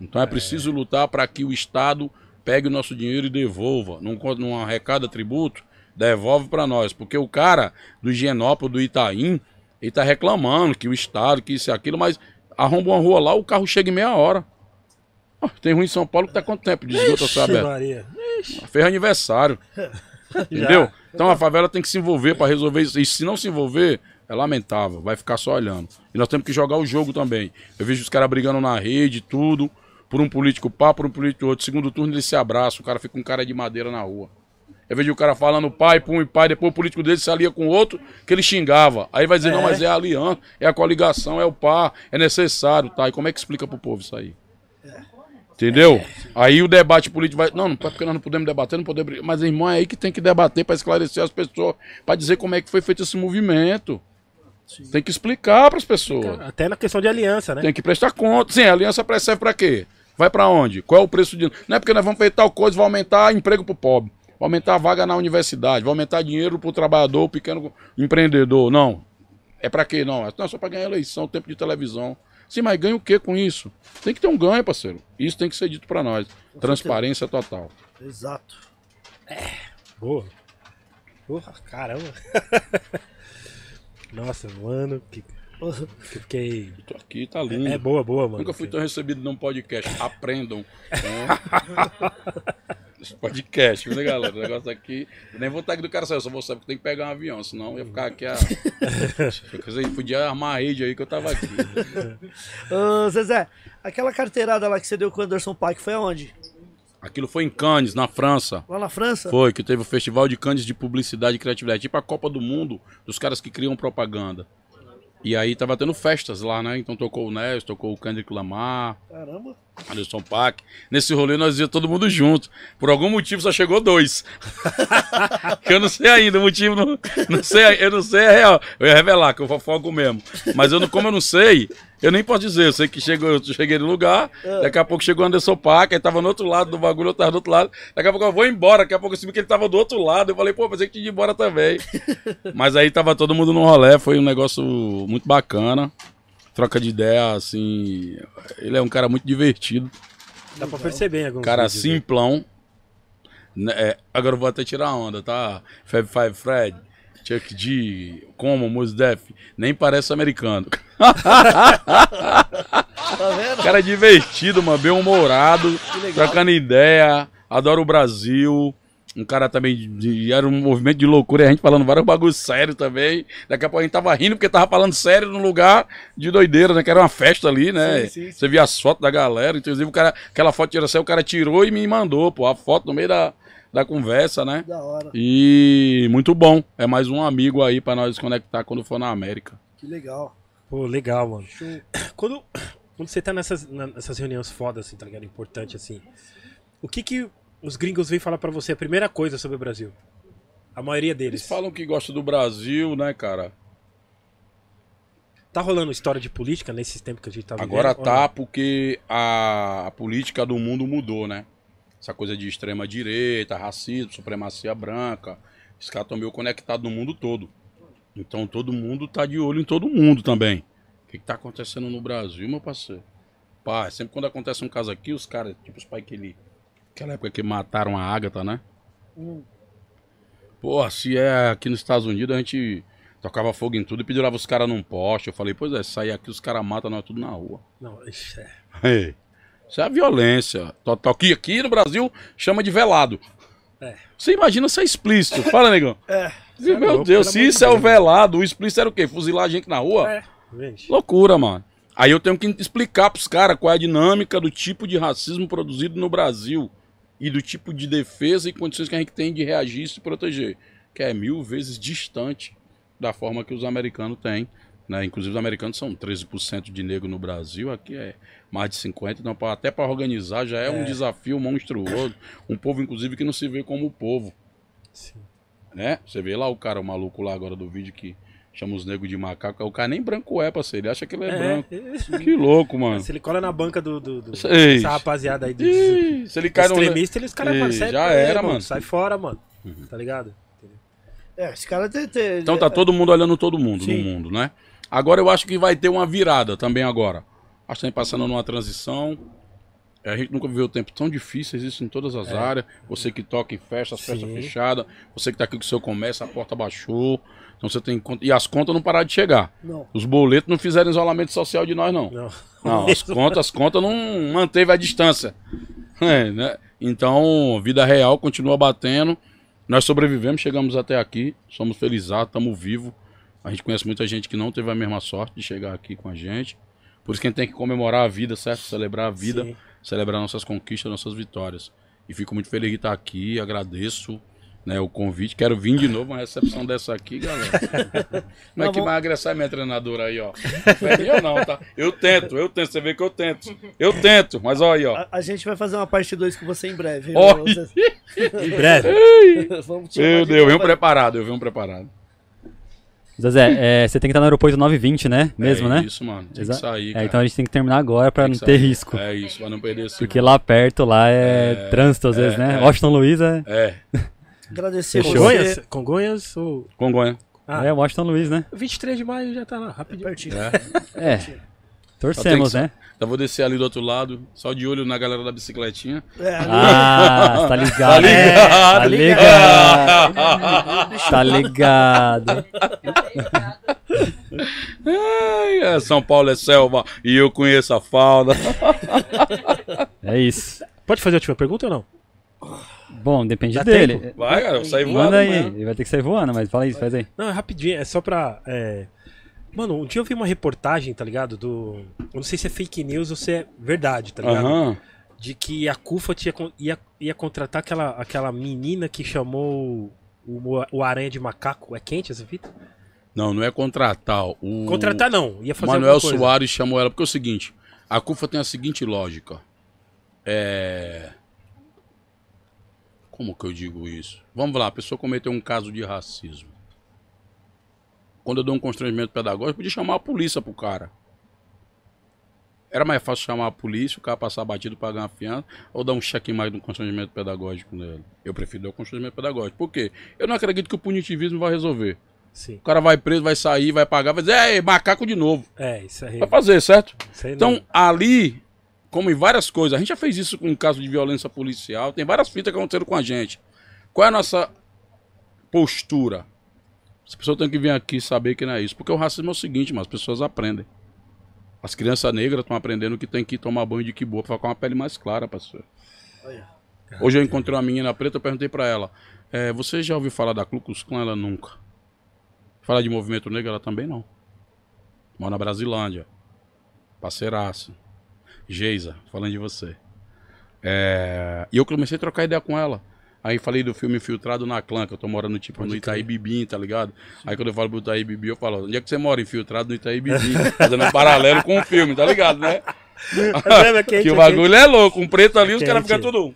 Então é, preciso lutar para que o Estado pegue o nosso dinheiro e devolva. Não, arrecada tributo, devolve para nós. Porque o cara do Higienópolis, do Itaim, ele tá reclamando que o Estado, que isso e aquilo, mas arromba uma rua lá, o carro chega em meia hora. Tem ruim em São Paulo que tá quanto tempo de esgoto aberto? Fez aniversário. Entendeu? Então a favela tem que se envolver para resolver isso. E se não se envolver, é lamentável, vai ficar só olhando. E nós temos que jogar o jogo também. Eu vejo os caras brigando na rede, tudo, por um político pá, por um político outro. Segundo turno eles se abraçam, o cara fica com cara de madeira na rua. Eu vejo o cara falando pai, pum e pai, depois o político dele se alia com outro que ele xingava. Aí vai dizer, é. não, mas é a aliança, é a coligação, é o par, é necessário, tá? E como é que explica pro povo isso aí? Entendeu? É. Aí o debate político vai. Não, não porque nós não podemos debater, não podemos. Mas, irmão, é aí que tem que debater para esclarecer as pessoas, para dizer como é que foi feito esse movimento. Sim. Tem que explicar para as pessoas. Até na questão de aliança, né? Tem que prestar conta. Sim, a aliança serve para quê? Vai para onde? Qual é o preço de. Não é porque nós vamos fazer tal coisa, vai aumentar emprego pro pobre. Vai aumentar a vaga na universidade, vai aumentar dinheiro pro trabalhador, pequeno empreendedor. Não. É para quê? Não. É só para ganhar eleição, tempo de televisão. Sim, mas ganha o que com isso? Tem que ter um ganho, parceiro. Isso tem que ser dito para nós. Com Transparência certeza. total. Exato. É. Boa. Porra, caramba. Nossa, mano, que Fiquei. Tô aqui, tá lindo. É, é, boa, boa, mano. Nunca fui tão recebido num podcast. Aprendam. Esse podcast, viu, né, galera? O negócio aqui. Nem vou estar aqui do cara só vou saber que tem que pegar um avião, senão ia ficar aqui a. Podia armar a rede aí que eu tava aqui. Ô, Zezé, aquela carteirada lá que você deu com o Anderson Paak foi aonde? Aquilo foi em Cannes, na França. Lá na França? Foi, que teve o Festival de Cannes de Publicidade e Criatividade, tipo a Copa do Mundo dos caras que criam propaganda. E aí tava tendo festas lá, né? Então tocou o Ness, tocou o Kendrick Lamar. Caramba. Anderson Paak. Nesse rolê nós ia todo mundo junto. Por algum motivo só chegou dois. que eu não sei ainda, o motivo não, não sei, eu não sei é real. Eu ia revelar que eu fofoco mesmo. Mas eu não, como eu não sei, eu nem posso dizer, eu sei que chegou, eu cheguei no lugar, é. daqui a pouco chegou o Anderson Paak, aí tava no outro lado do bagulho, eu tava do outro lado. Daqui a pouco eu vou embora, daqui a pouco eu vi que ele tava do outro lado. Eu falei, pô, pensei que tinha ido embora também. Mas aí tava todo mundo no rolê, foi um negócio muito bacana. Troca de ideia, assim. Ele é um cara muito divertido. Dá pra perceber, alguns Cara vídeos, simplão. Né, é, agora eu vou até tirar a onda, tá? Fab Five Fred. Chuck D, como Mos Def, nem parece americano. Tá vendo? Cara divertido, mano, bem humorado, trocando ideia, adora o Brasil. Um cara também de, de, era um movimento de loucura, a gente falando vários bagulhos sérios também. Daqui a pouco a gente tava rindo porque tava falando sério num lugar de doideira, né? Que era uma festa ali, né? Sim, sim. Você via as fotos da galera, inclusive o cara, aquela foto de o cara tirou e me mandou, pô, a foto no meio da, da conversa, né? Da hora. E muito bom. É mais um amigo aí para nós conectar quando for na América. Que legal. Pô, legal, mano. Show. Quando, quando você tá nessas, nessas reuniões fodas, assim, tá ligado? Importante, assim. O que que os gringos vêm falar para você a primeira coisa sobre o Brasil? A maioria deles. Eles falam que gostam do Brasil, né, cara? Tá rolando história de política nesses tempos que a gente tá vivendo? Agora tá, porque a, a política do mundo mudou, né? essa coisa de extrema direita, racismo, supremacia branca. Os caras estão meio conectados no mundo todo. Então todo mundo tá de olho em todo mundo também. O que, que tá acontecendo no Brasil, meu parceiro? Pá, sempre quando acontece um caso aqui, os caras, tipo os pais que ele. Aquela época que mataram a Ágata, né? Hum. Pô, se é aqui nos Estados Unidos, a gente tocava fogo em tudo e pendurava os caras num poste. Eu falei, pois é, sair aqui os caras matam nós tudo na rua. Não, ixi, é. Ei, Isso é a violência. Total. Aqui, aqui no Brasil chama de velado. É. Você imagina ser explícito. Fala, negão. É. Meu louco, Deus, se isso é o velado, o explícito era o quê? Fuzilar a gente na rua? É, gente. Loucura, mano. Aí eu tenho que explicar pros caras qual é a dinâmica do tipo de racismo produzido no Brasil e do tipo de defesa e condições que a gente tem de reagir e se proteger, que é mil vezes distante da forma que os americanos têm. Né? Inclusive os americanos são 13% de negro no Brasil, aqui é mais de 50%, então até para organizar já é, um desafio monstruoso. Um povo, inclusive, que não se vê como povo Sim. Né? Você vê lá o cara, o maluco lá agora do vídeo que chama os negros de macaco. O cara nem branco é, parceiro. Ele acha que ele é, branco. É, Que louco, mano. Se ele cola na banca do, do, do- Sei. dessa rapaziada aí dos se ele cai no. extremistas, eles caras mano, já era, mano. Sai fora, mano. Tá ligado? É, esse cara tem. tem Então tá todo mundo olhando todo mundo Sim. no mundo, né? Agora eu acho que vai ter uma virada também agora. Acho que tá passando numa transição. É, A gente nunca viveu tempo tão difíceis, isso em todas as áreas. Você que toca em festa, as festas Sim. fechadas. Você que tá aqui com o seu comércio, a porta baixou. Então você tem conta. E as contas não pararam de chegar. Não. Os boletos não fizeram isolamento social de nós, não. Não. Não, as contas, as contas não manteve a distância. É, né? Então, vida real continua batendo. Nós sobrevivemos, chegamos até aqui, somos felizes, estamos vivos. A gente conhece muita gente que não teve a mesma sorte de chegar aqui com a gente. Por isso que a gente tem que comemorar a vida, certo? Celebrar a vida, Sim. Celebrar nossas conquistas, nossas vitórias. E fico muito feliz de estar aqui, agradeço né, o convite. Quero vir de novo uma recepção dessa aqui, galera. Como é que vamos- vai agressar minha treinadora aí, ó? Não é minha não, tá? Eu tento, eu tento. Você vê que eu tento. Eu tento, mas olha aí, ó. A, a gente vai fazer uma parte 2 com você em breve. viu? Olha. Em breve. Vamos Meu de Deus, eu venho preparado, eu venho preparado. Zezé, é, você tem que estar no aeroporto 9h20, né? Mesmo, é né? isso, mano. Tem Exa- que sair, É, então a gente tem que terminar agora pra não ter risco. É isso, pra não perder esse. Porque lá perto, lá é, trânsito às vezes, né? é. Washington Luiz é, É, Agradecer Fechou. Congonhas? Congonhas ou. Congonha. Ah, é Washington Luiz, né? 23 de maio já tá lá, rapidinho. Pertinho. É. É. Torcemos, né? Então vou descer ali do outro lado, só de olho na galera da bicicletinha. É, Ah, tá ligado. É, Tá tá ligado. Tá ligado. Ai, é, São Paulo é selva e eu conheço a fauna. É isso. Pode fazer a última pergunta ou não? Bom, depende Dá dele. tempo? Vai, cara, eu saí voando. Manda aí. Ele vai ter que sair voando, mas fala isso, faz aí. Não, é rapidinho, é só pra. é, Mano, um dia eu vi uma reportagem, tá ligado? Do. Eu não sei se é fake news ou se é verdade, tá ligado? Aham. De que a CUFA tinha, ia, ia contratar aquela, aquela menina que chamou o, o Aranha de Macaco. É quente essa fita? Não, não é contratar. O Contratar não, ia fazer Manuel. Soares chamou ela porque é o seguinte: a CUFA tem a seguinte lógica. É. Como que eu digo isso? Vamos lá, a pessoa cometeu um caso de racismo. Quando eu dou um constrangimento pedagógico, eu podia chamar a polícia pro cara. Era mais fácil chamar a polícia, o cara passar batido, pagar uma fiança, ou dar um cheque mais no constrangimento pedagógico nele. Eu prefiro dar o constrangimento pedagógico. Por quê? Eu não acredito que o punitivismo vai resolver. Sim. O cara vai preso, vai sair, vai pagar, vai dizer, é, macaco de novo. É, isso aí. Vai fazer, certo? Então, não- ali, como em várias coisas, a gente já fez isso com um caso de violência policial, tem várias fitas que aconteceram com a gente. Qual é a nossa postura? As pessoas têm que vir aqui saber que não é isso. Porque o racismo é o seguinte, mas as pessoas aprendem. As crianças negras estão aprendendo que tem que tomar banho de quiboa pra ficar com uma pele mais clara, parceiro. Olha. Hoje eu encontrei uma menina preta, eu perguntei pra ela, é, você já ouviu falar da Ku Klux Klan? Ela nunca. Falar de movimento negro, ela também não. Mora na Brasilândia. Parceiraço. Geisa, falando de você. É, E eu comecei a trocar ideia com ela. Aí falei do filme Infiltrado na Clã, que eu tô morando tipo no Itaí Bibim, tá ligado? Aí quando eu falo pro Itaí Bibi, eu falo, onde é que você mora? Infiltrado no Itaí Bibim. Fazendo um paralelo com o filme, tá ligado, né? É que é o bagulho é louco. Um preto ali, os caras ficam tudo.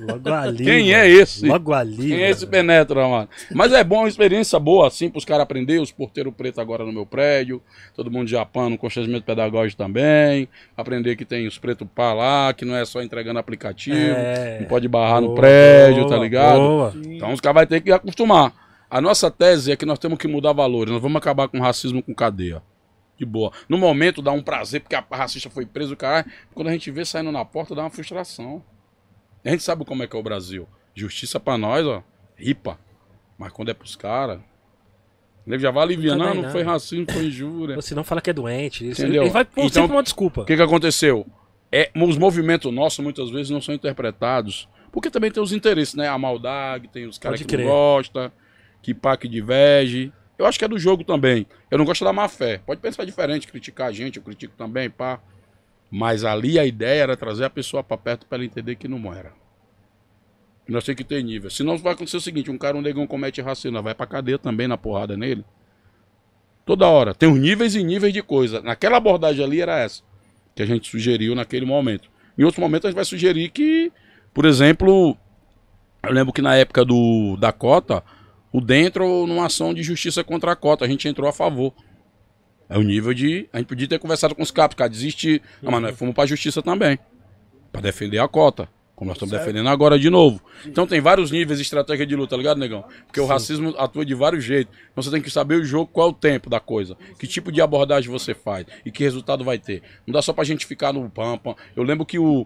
Logo ali. Quem mano. é esse? Logo ali. Quem é esse mano. penetra, mano? Mas é bom, uma experiência boa, assim, pros caras aprenderem. Os porteiros pretos agora no meu prédio. Todo mundo de Japão, no constrangimento pedagógico também. Aprender que tem os pretos pá lá, que não é só entregando aplicativo. É. Não pode barrar no Boa, prédio, tá boa, ligado? boa. Então os caras vão ter que acostumar. A nossa tese é que nós temos que mudar valores. Nós vamos acabar com o racismo com cadeia. De boa. No momento dá um prazer, porque a racista foi preso, caralho. Quando a gente vê saindo na porta, dá uma frustração. A gente sabe como é que é o Brasil. Justiça pra nós, ó. Ripa. Mas quando é pros caras. Ele já vai aliviando, Também não, não não. foi racismo, foi injúria. Se não fala que é doente. Isso, Entendeu? Ele vai pôr Então, sempre uma desculpa. O que, que aconteceu? É, os movimentos nossos muitas vezes não são interpretados. Porque também tem os interesses, né? A maldade, tem os caras que não crer. gostam, que pá, que diverge. Eu acho que é do jogo também. Eu não gosto da má fé. Pode pensar diferente, criticar a gente, eu critico também, pá. Mas ali a ideia era trazer a pessoa pra perto pra ela entender que não era. Nós temos que ter nível. Senão vai acontecer o seguinte: um cara, um negão comete racismo, vai pra cadeia também na porrada nele. Toda hora. Tem os níveis e níveis de coisa. Naquela abordagem ali era essa. Que a gente sugeriu naquele momento. Em outros momentos a gente vai sugerir que, por exemplo, eu lembro que na época do, da cota, o dentro numa ação de justiça contra a cota. A gente entrou a favor. É o nível de. A gente podia ter conversado com os capos, cara, desistir. Não, mas nós fomos pra justiça também. Pra defender a cota. Como nós estamos defendendo agora de novo. Então tem vários níveis de estratégia de luta, tá ligado, negão? Porque o racismo atua de vários jeitos. Então você tem que saber o jogo, qual é o tempo da coisa. Que tipo de abordagem você faz e que resultado vai ter. Não dá só pra gente ficar no pampa. Eu lembro que o.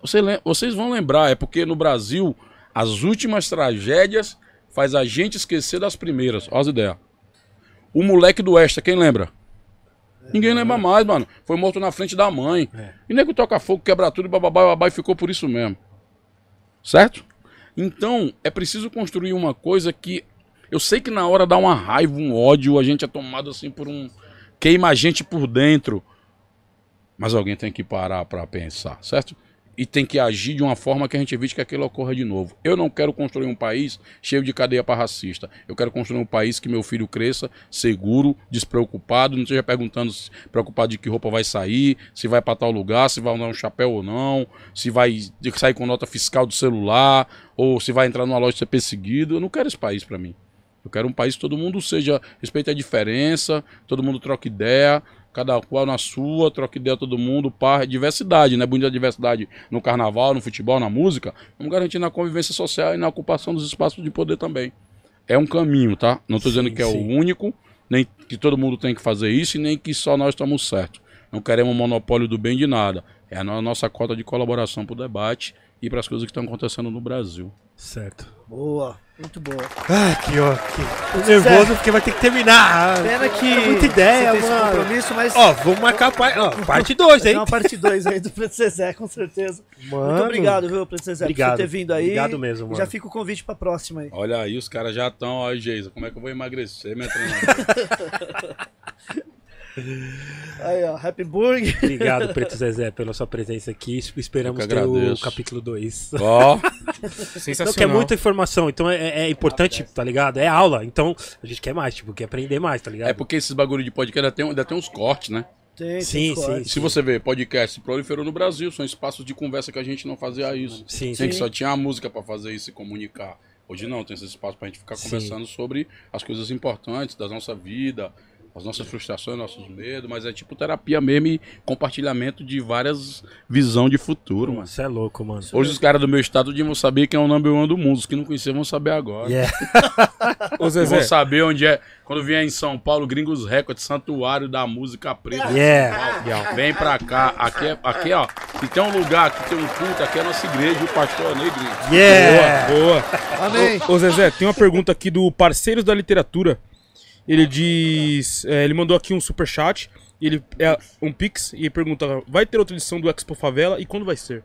Você vocês vão lembrar, é porque no Brasil, as últimas tragédias faz a gente esquecer das primeiras. Olha as ideias. O moleque do Extra, quem lembra? Ninguém lembra mais, mano. Foi morto na frente da mãe. E nego toca fogo, quebra tudo, bababá, babá, e ficou por isso mesmo. Certo? Então, é preciso construir uma coisa que. Eu sei que na hora dá uma raiva, um ódio, a gente é tomado assim por um. Queima a gente por dentro. Mas alguém tem que parar pra pensar, certo? E tem que agir de uma forma que a gente evite que aquilo ocorra de novo. Eu não quero construir um país cheio de cadeia para racista. Eu quero construir um país que meu filho cresça seguro, despreocupado, não esteja perguntando, preocupado de que roupa vai sair, se vai para tal lugar, se vai usar um chapéu ou não, se vai sair com nota fiscal do celular, ou se vai entrar numa loja e ser perseguido. Eu não quero esse país para mim. Eu quero um país que todo mundo seja, respeite a diferença, todo mundo troque ideia, cada qual na sua, troque ideia todo mundo, par, diversidade, né? Bonita diversidade no carnaval, no futebol, na música. Vamos garantir na convivência social e na ocupação dos espaços de poder também. É um caminho, tá? Não estou dizendo que é sim. o único, nem que todo mundo tem que fazer isso e nem que só nós estamos certos. Não queremos monopólio do bem de nada. É a no- nossa cota de colaboração para o debate e para as coisas que estão acontecendo no Brasil. Certo. Boa, muito boa. Ai, que ó. Que... Nervoso porque vai ter que terminar. Pena que É muita ideia, você tem mano. compromisso, mas Ó, vamos marcar a par... ó, parte 2, tem hein? uma parte 2 aí do Preto Zezé, com certeza. Mano. Muito obrigado, viu, Preto Zezé, por Obrigado. você ter vindo aí. Obrigado mesmo, E mano. já fica o convite pra próxima aí. Olha aí, os caras já estão, ó, Geisa, como é que eu vou emagrecer, minha treinadora? Aí, ó, Happy Burg. Obrigado, Preto Zezé, pela sua presença aqui. Esperamos ter o capítulo 2. Ó, Sensacional. Não, que é muita informação, então é, é- é importante, tá ligado? É aula, então a gente quer mais, tipo, quer aprender mais, tá ligado? é porque esses bagulho de podcast ainda tem, ainda tem uns cortes, né? Tem, Sim, tem sim. Se você ver, podcast proliferou no Brasil, são espaços de conversa que a gente não fazia isso. Sim, Tem que sim. só tinha a música pra fazer isso e comunicar. Hoje não, tem esse espaço pra gente ficar Sim. conversando sobre as coisas importantes da nossa vida, as nossas frustrações, nossos medos, mas é tipo terapia mesmo e compartilhamento de várias visão de futuro, mano. Você é louco, mano. Hoje os caras do meu estado deviam saber quem é o number one do mundo. Os que não conheciam vão saber agora. Yeah. Vão saber onde é. Quando vier em São Paulo, Gringos Records, Santuário da Música Preta. Yeah. Vem pra cá. Aqui, é- aqui, ó. Se tem um lugar que tem um culto, aqui é a nossa igreja, o pastor Negrinho. Yeah. boa. Amém. Ô, ô, Zezé, tem uma pergunta aqui do Parceiros da Literatura. Ele diz. é, ele mandou aqui um superchat. e Ele é um pix e ele pergunta: vai ter outra edição do Expo Favela e quando vai ser?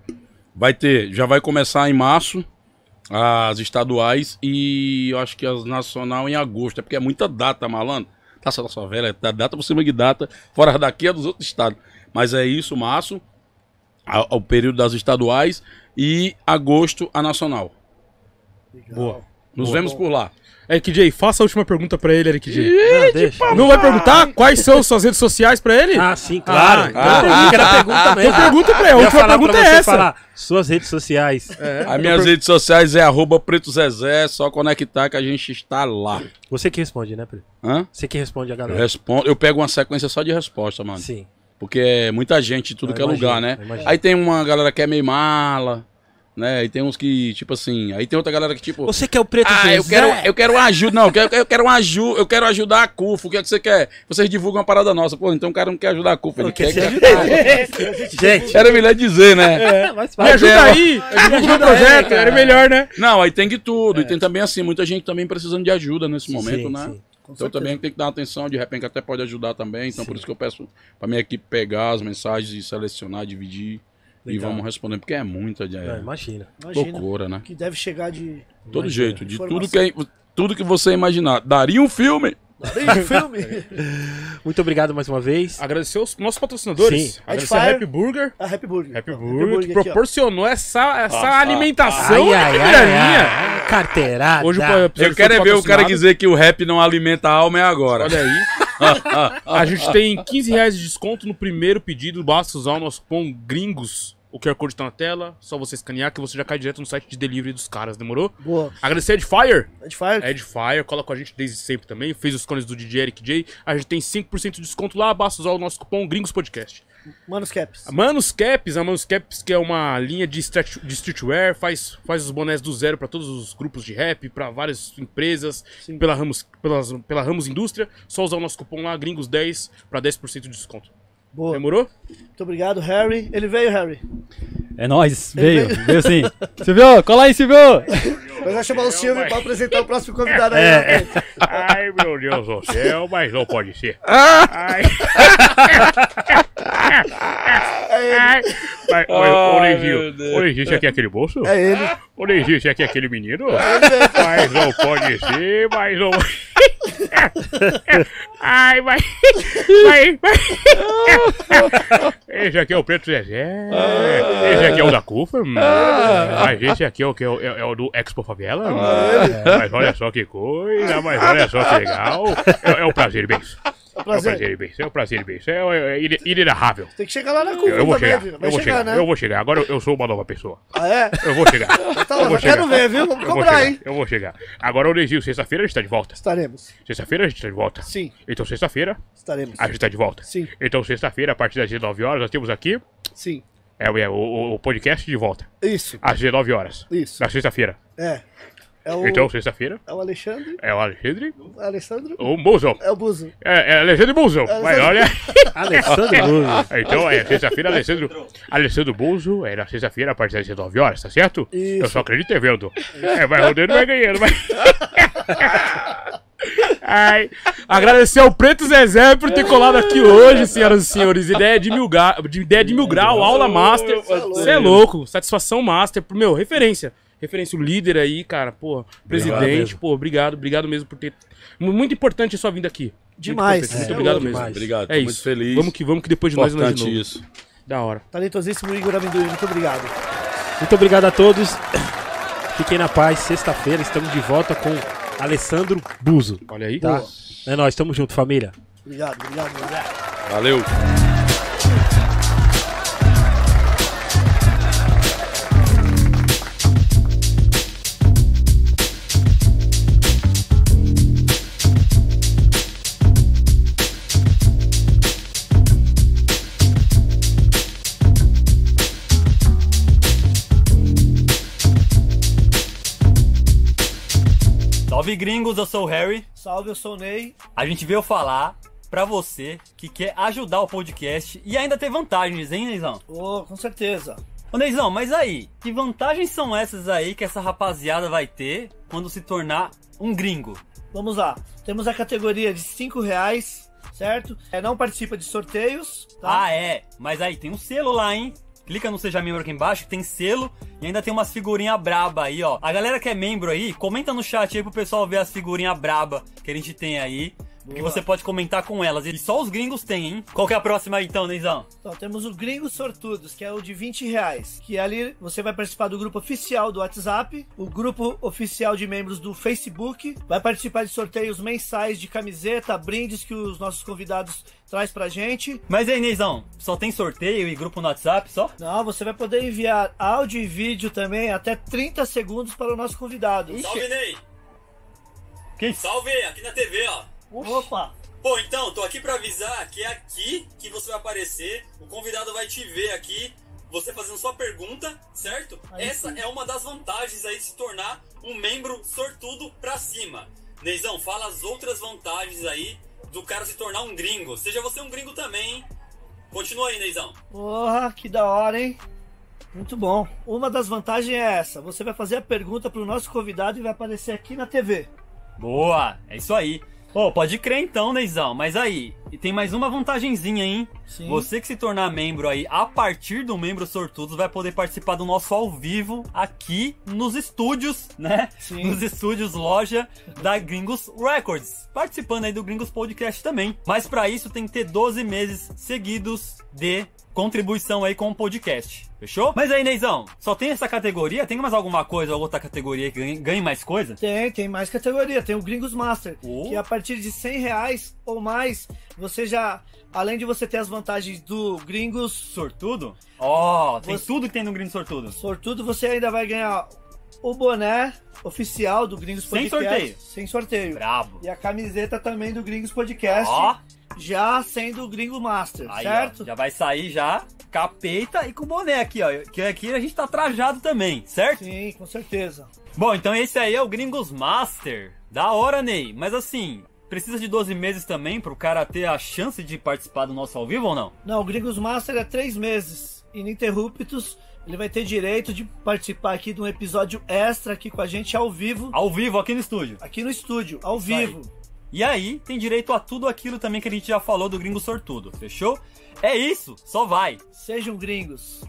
Vai ter, já vai começar em março as estaduais e eu acho que as nacional em agosto. É porque é muita data, malandro. Tá só sua velha, tá data por cima de data, fora daqui é dos outros estados. Mas é isso, março, a- o período das estaduais e agosto a nacional. Boa. Nos vemos por lá. Eric J, faça a última pergunta pra ele, Eric J. Não, deixa. Não vai perguntar quais são suas redes sociais pra ele? Ah, sim, claro. Ah, então, eu quero a pergunta mesmo. Então pergunta pra ele. A Eu ia última pergunta é essa. falar suas redes sociais. As minhas redes sociais é arroba Preto Zezé, só conectar que a gente está lá. Você que responde, né, Preto? Hã? Você que responde a Eu, galera. respondo, eu pego uma sequência só de resposta, mano. Sim. Porque é muita gente tudo Eu que é imagino, lugar, né? eu. Aí tem uma galera que é meio mala, né? E tem uns que, tipo assim, aí tem outra galera que, tipo. Você quer o preto Ah, eu quero, eu quero uma ajuda. Não, eu quero, eu quero ajuda. Eu quero ajudar a CUFA. O que é que você quer? Vocês divulgam uma parada nossa. Pô, então o cara não quer ajudar a CUFA. Ele Quer que ajudar. Gente, Era melhor dizer, né? é, mas Me ajuda é, aí! Ajuda no projeto, era melhor, né? Não, aí tem de tudo. E tem também, assim, muita gente também precisando de ajuda nesse momento, sim, né? sim. Então também tem que dar atenção, de repente até pode ajudar também. Então por isso que eu peço pra minha equipe pegar as mensagens e selecionar, dividir. E Legal. vamos responder, porque é muita de, Não, imagina. Imagina. loucura, né? Que deve chegar de. Todo Imagina. jeito, de Informação. tudo que, é, tudo que você imaginar. Daria um filme. Ih, filme! Muito obrigado mais uma vez. Agradecer os nossos patrocinadores. Sim. Agradecer a. Happy Burger. A Happy Burger. Happy Burger, que aqui, ó. proporcionou essa, essa Ah, alimentação ai, ai, de ai, ai, Carteirada. Hoje o Eu quero é ver o cara dizer que o rap não alimenta a alma é agora. Olha aí. A gente tem 15 reais de desconto no primeiro pedido. Basta usar o nosso cupom gringos. O QR Code tá na tela. Só você escanear que você já cai direto no site de delivery dos caras. Demorou? Boa. Agradecer a Edifier. Edifier. Edifier, cola com a gente desde sempre também. Fez os cones do DJ Eric J. A gente tem 5% de desconto lá. Basta usar o nosso cupom Gringos Podcast. Manos Caps. A Manus Caps, a Manus Caps que é uma linha de, stretch, de streetwear, faz, faz os bonés do zero para todos os grupos de rap, para várias empresas, Sim. pela Ramos, pelas, pela Ramos Indústria. Só usar o nosso cupom lá, Gringos10, para 10% de desconto. Boa. Demorou? Muito obrigado, Harry. Ele veio, Harry. É nóis, Ele veio, veio sim. Silvio, cola aí, Silvio! Nós vamos chamar o Silvio pra apresentar o próximo convidado É, aí. ó. Ai, meu Deus do céu, mas não pode ser. Ai. Ai. Mas, ô, ô, Ai, meu Deus. ô, você aqui é aquele bolso? É ele. Ô, Neidinho, você aqui é aquele menino? Mas não pode ser, mas não... Ai, vai... Vai, vai... Esse aqui é o Preto Zezé. Esse aqui é o da Cufa. Mas esse aqui é o, que é, o, é o do Expo Favela. hum. Mas olha só que coisa, mas olha só que legal. É, é um prazer imenso. É um Prazer. prazer imenso, é um prazer. É, é, é ine- inenarrável. Tem que chegar lá na Eu, curva eu vou também, chegar, viu? eu Vai vou chegar, chegar, né? eu vou chegar. Agora eu, eu sou uma nova pessoa. Ah, é? Eu vou chegar. Tá eu vou quero chegar. ver, viu? Vamos Eu cobrar, hein? Eu vou chegar. Agora, ô Nezinho, sexta-feira a gente tá de volta. Estaremos. Sexta-feira a gente tá de volta. Sim, Então, sexta-feira estaremos. a gente tá de volta. Sim, Então, sexta-feira, a partir das 19 horas, nós temos aqui sim. é, é, o, o- o podcast de volta. Isso, Às 19 horas. isso. Na sexta-feira. É. É o, Então, sexta-feira, é o Alexandre. é o Alexandre O Alessandro. o Bolzão. É o Buzo. É, é Alexandre Bolzão. Mas olha. Alessandro Luz. Então, é sexta-feira, Alessandro. Alessandro Bolzo é na sexta-feira, a partir das 19 horas, tá certo? Isso. Eu só acredito em evento. É, vai rodando e vai ganhando. Vai. Ai, agradecer ao Preto Zezé por ter colado aqui hoje, senhoras e senhores. Ideia de mil, ga... de, ideia de mil grau, aula master. Você é louco, satisfação master. Meu, referência. Referência, o líder aí, cara, pô, presidente, pô, obrigado, obrigado mesmo por ter. Mu- Muito importante a sua vinda aqui. Muito Demais. importante, Muito, É obrigado louco mesmo. demais. Obrigado, É tô isso. muito feliz. Vamos que vamos que depois de nós nós de Importante novo. isso. Da hora. Talentosíssimo Igor Amendoim. Muito obrigado. Muito obrigado a todos. Fiquem na paz. Sexta-feira estamos de volta com Alessandro Buzo. Olha aí. Tá? É nóis, tamo junto, família. Obrigado, obrigado, obrigado. Valeu. Salve gringos, eu sou o Harry. Salve, eu sou o Ney. A gente veio falar pra você que quer ajudar o podcast e ainda ter vantagens, hein, Neizão? Ô, com certeza. Ô Neizão, mas aí, que vantagens são essas aí que essa rapaziada vai ter quando se tornar um gringo? Vamos lá. Temos a categoria de 5 reais, certo? É, não participa de sorteios, tá? Ah, é, mas aí tem um selo lá, hein? Clica no Seja Membro aqui embaixo, tem selo e ainda tem umas figurinhas braba aí, ó. A galera que é membro aí, comenta no chat aí pro pessoal ver as figurinhas braba que a gente tem aí. Que Boa. você pode comentar com elas. E só os gringos têm, hein? Qual que é a próxima aí então, Neizão? Então, temos o Gringos Sortudos, que é o de 20 reais. Que ali você vai participar do grupo oficial do WhatsApp, o grupo oficial de membros do Facebook, vai participar de sorteios mensais de camiseta, brindes que os nossos convidados traz pra gente. Mas aí, Neizão, só tem sorteio e grupo no WhatsApp só? Não, você vai poder enviar áudio e vídeo também até 30 segundos para o nosso convidado. Salve, Ney! Que isso? Salve, aqui na TV, ó. Opa! Pô, então, tô aqui pra avisar que é aqui que você vai aparecer, o convidado vai te ver aqui, você fazendo sua pergunta, certo? Aí Essa sim. é uma das vantagens aí de se tornar um membro sortudo pra cima. Neizão, fala as outras vantagens aí do cara se tornar um gringo. Seja você um gringo também, hein? Continua aí, Neizão. Porra, que da hora, hein? Muito bom. Uma das vantagens é essa: você vai fazer a pergunta pro nosso convidado e vai aparecer aqui na TV. Boa, é isso aí. Pô, pode crer então, Neizão. Mas aí, e tem mais uma vantagenzinha, hein? Sim. Você que se tornar membro aí, a partir do membro sortudos, vai poder participar do nosso ao vivo aqui nos estúdios, né? Sim. Nos estúdios loja da Gringos Records. Participando aí do Gringos Podcast também. Mas pra isso tem que ter 12 meses seguidos de contribuição aí com o podcast. Fechou? Mas aí, Neizão, só tem essa categoria? Tem mais alguma coisa ou outra categoria que ganhe, ganhe mais coisa? Tem, tem mais categoria. Tem o Gringos Master, Oh. que a partir de 100 reais ou mais, você já, além de você ter as vantagens do Gringos Sortudo? Ó, tem Você- tudo que tem no Gringo Sortudo. Sortudo, você ainda vai ganhar o boné oficial do Gringos Sem Podcast. sorteio. Sem sorteio. Brabo. E a camiseta também do Gringos Podcast, Ó, já sendo o Gringo Master, aí, certo? ó, já vai sair já capeta e com boné aqui, ó. Que aqui a gente tá trajado também, certo? Sim, com certeza. Bom, então esse aí é o Gringos Master. Da hora, Ney. Mas assim, precisa de 12 meses também pro cara ter a chance de participar do nosso ao vivo ou não? Não, o Gringos Master é três meses ininterruptos. Ele vai ter direito de participar aqui de um episódio extra aqui com a gente ao vivo, Ao vivo aqui no estúdio. aqui no estúdio, ao Isso aí. E aí tem direito a tudo aquilo também que a gente já falou do gringo sortudo, fechou? É isso, só vai! Sejam gringos!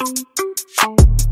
Música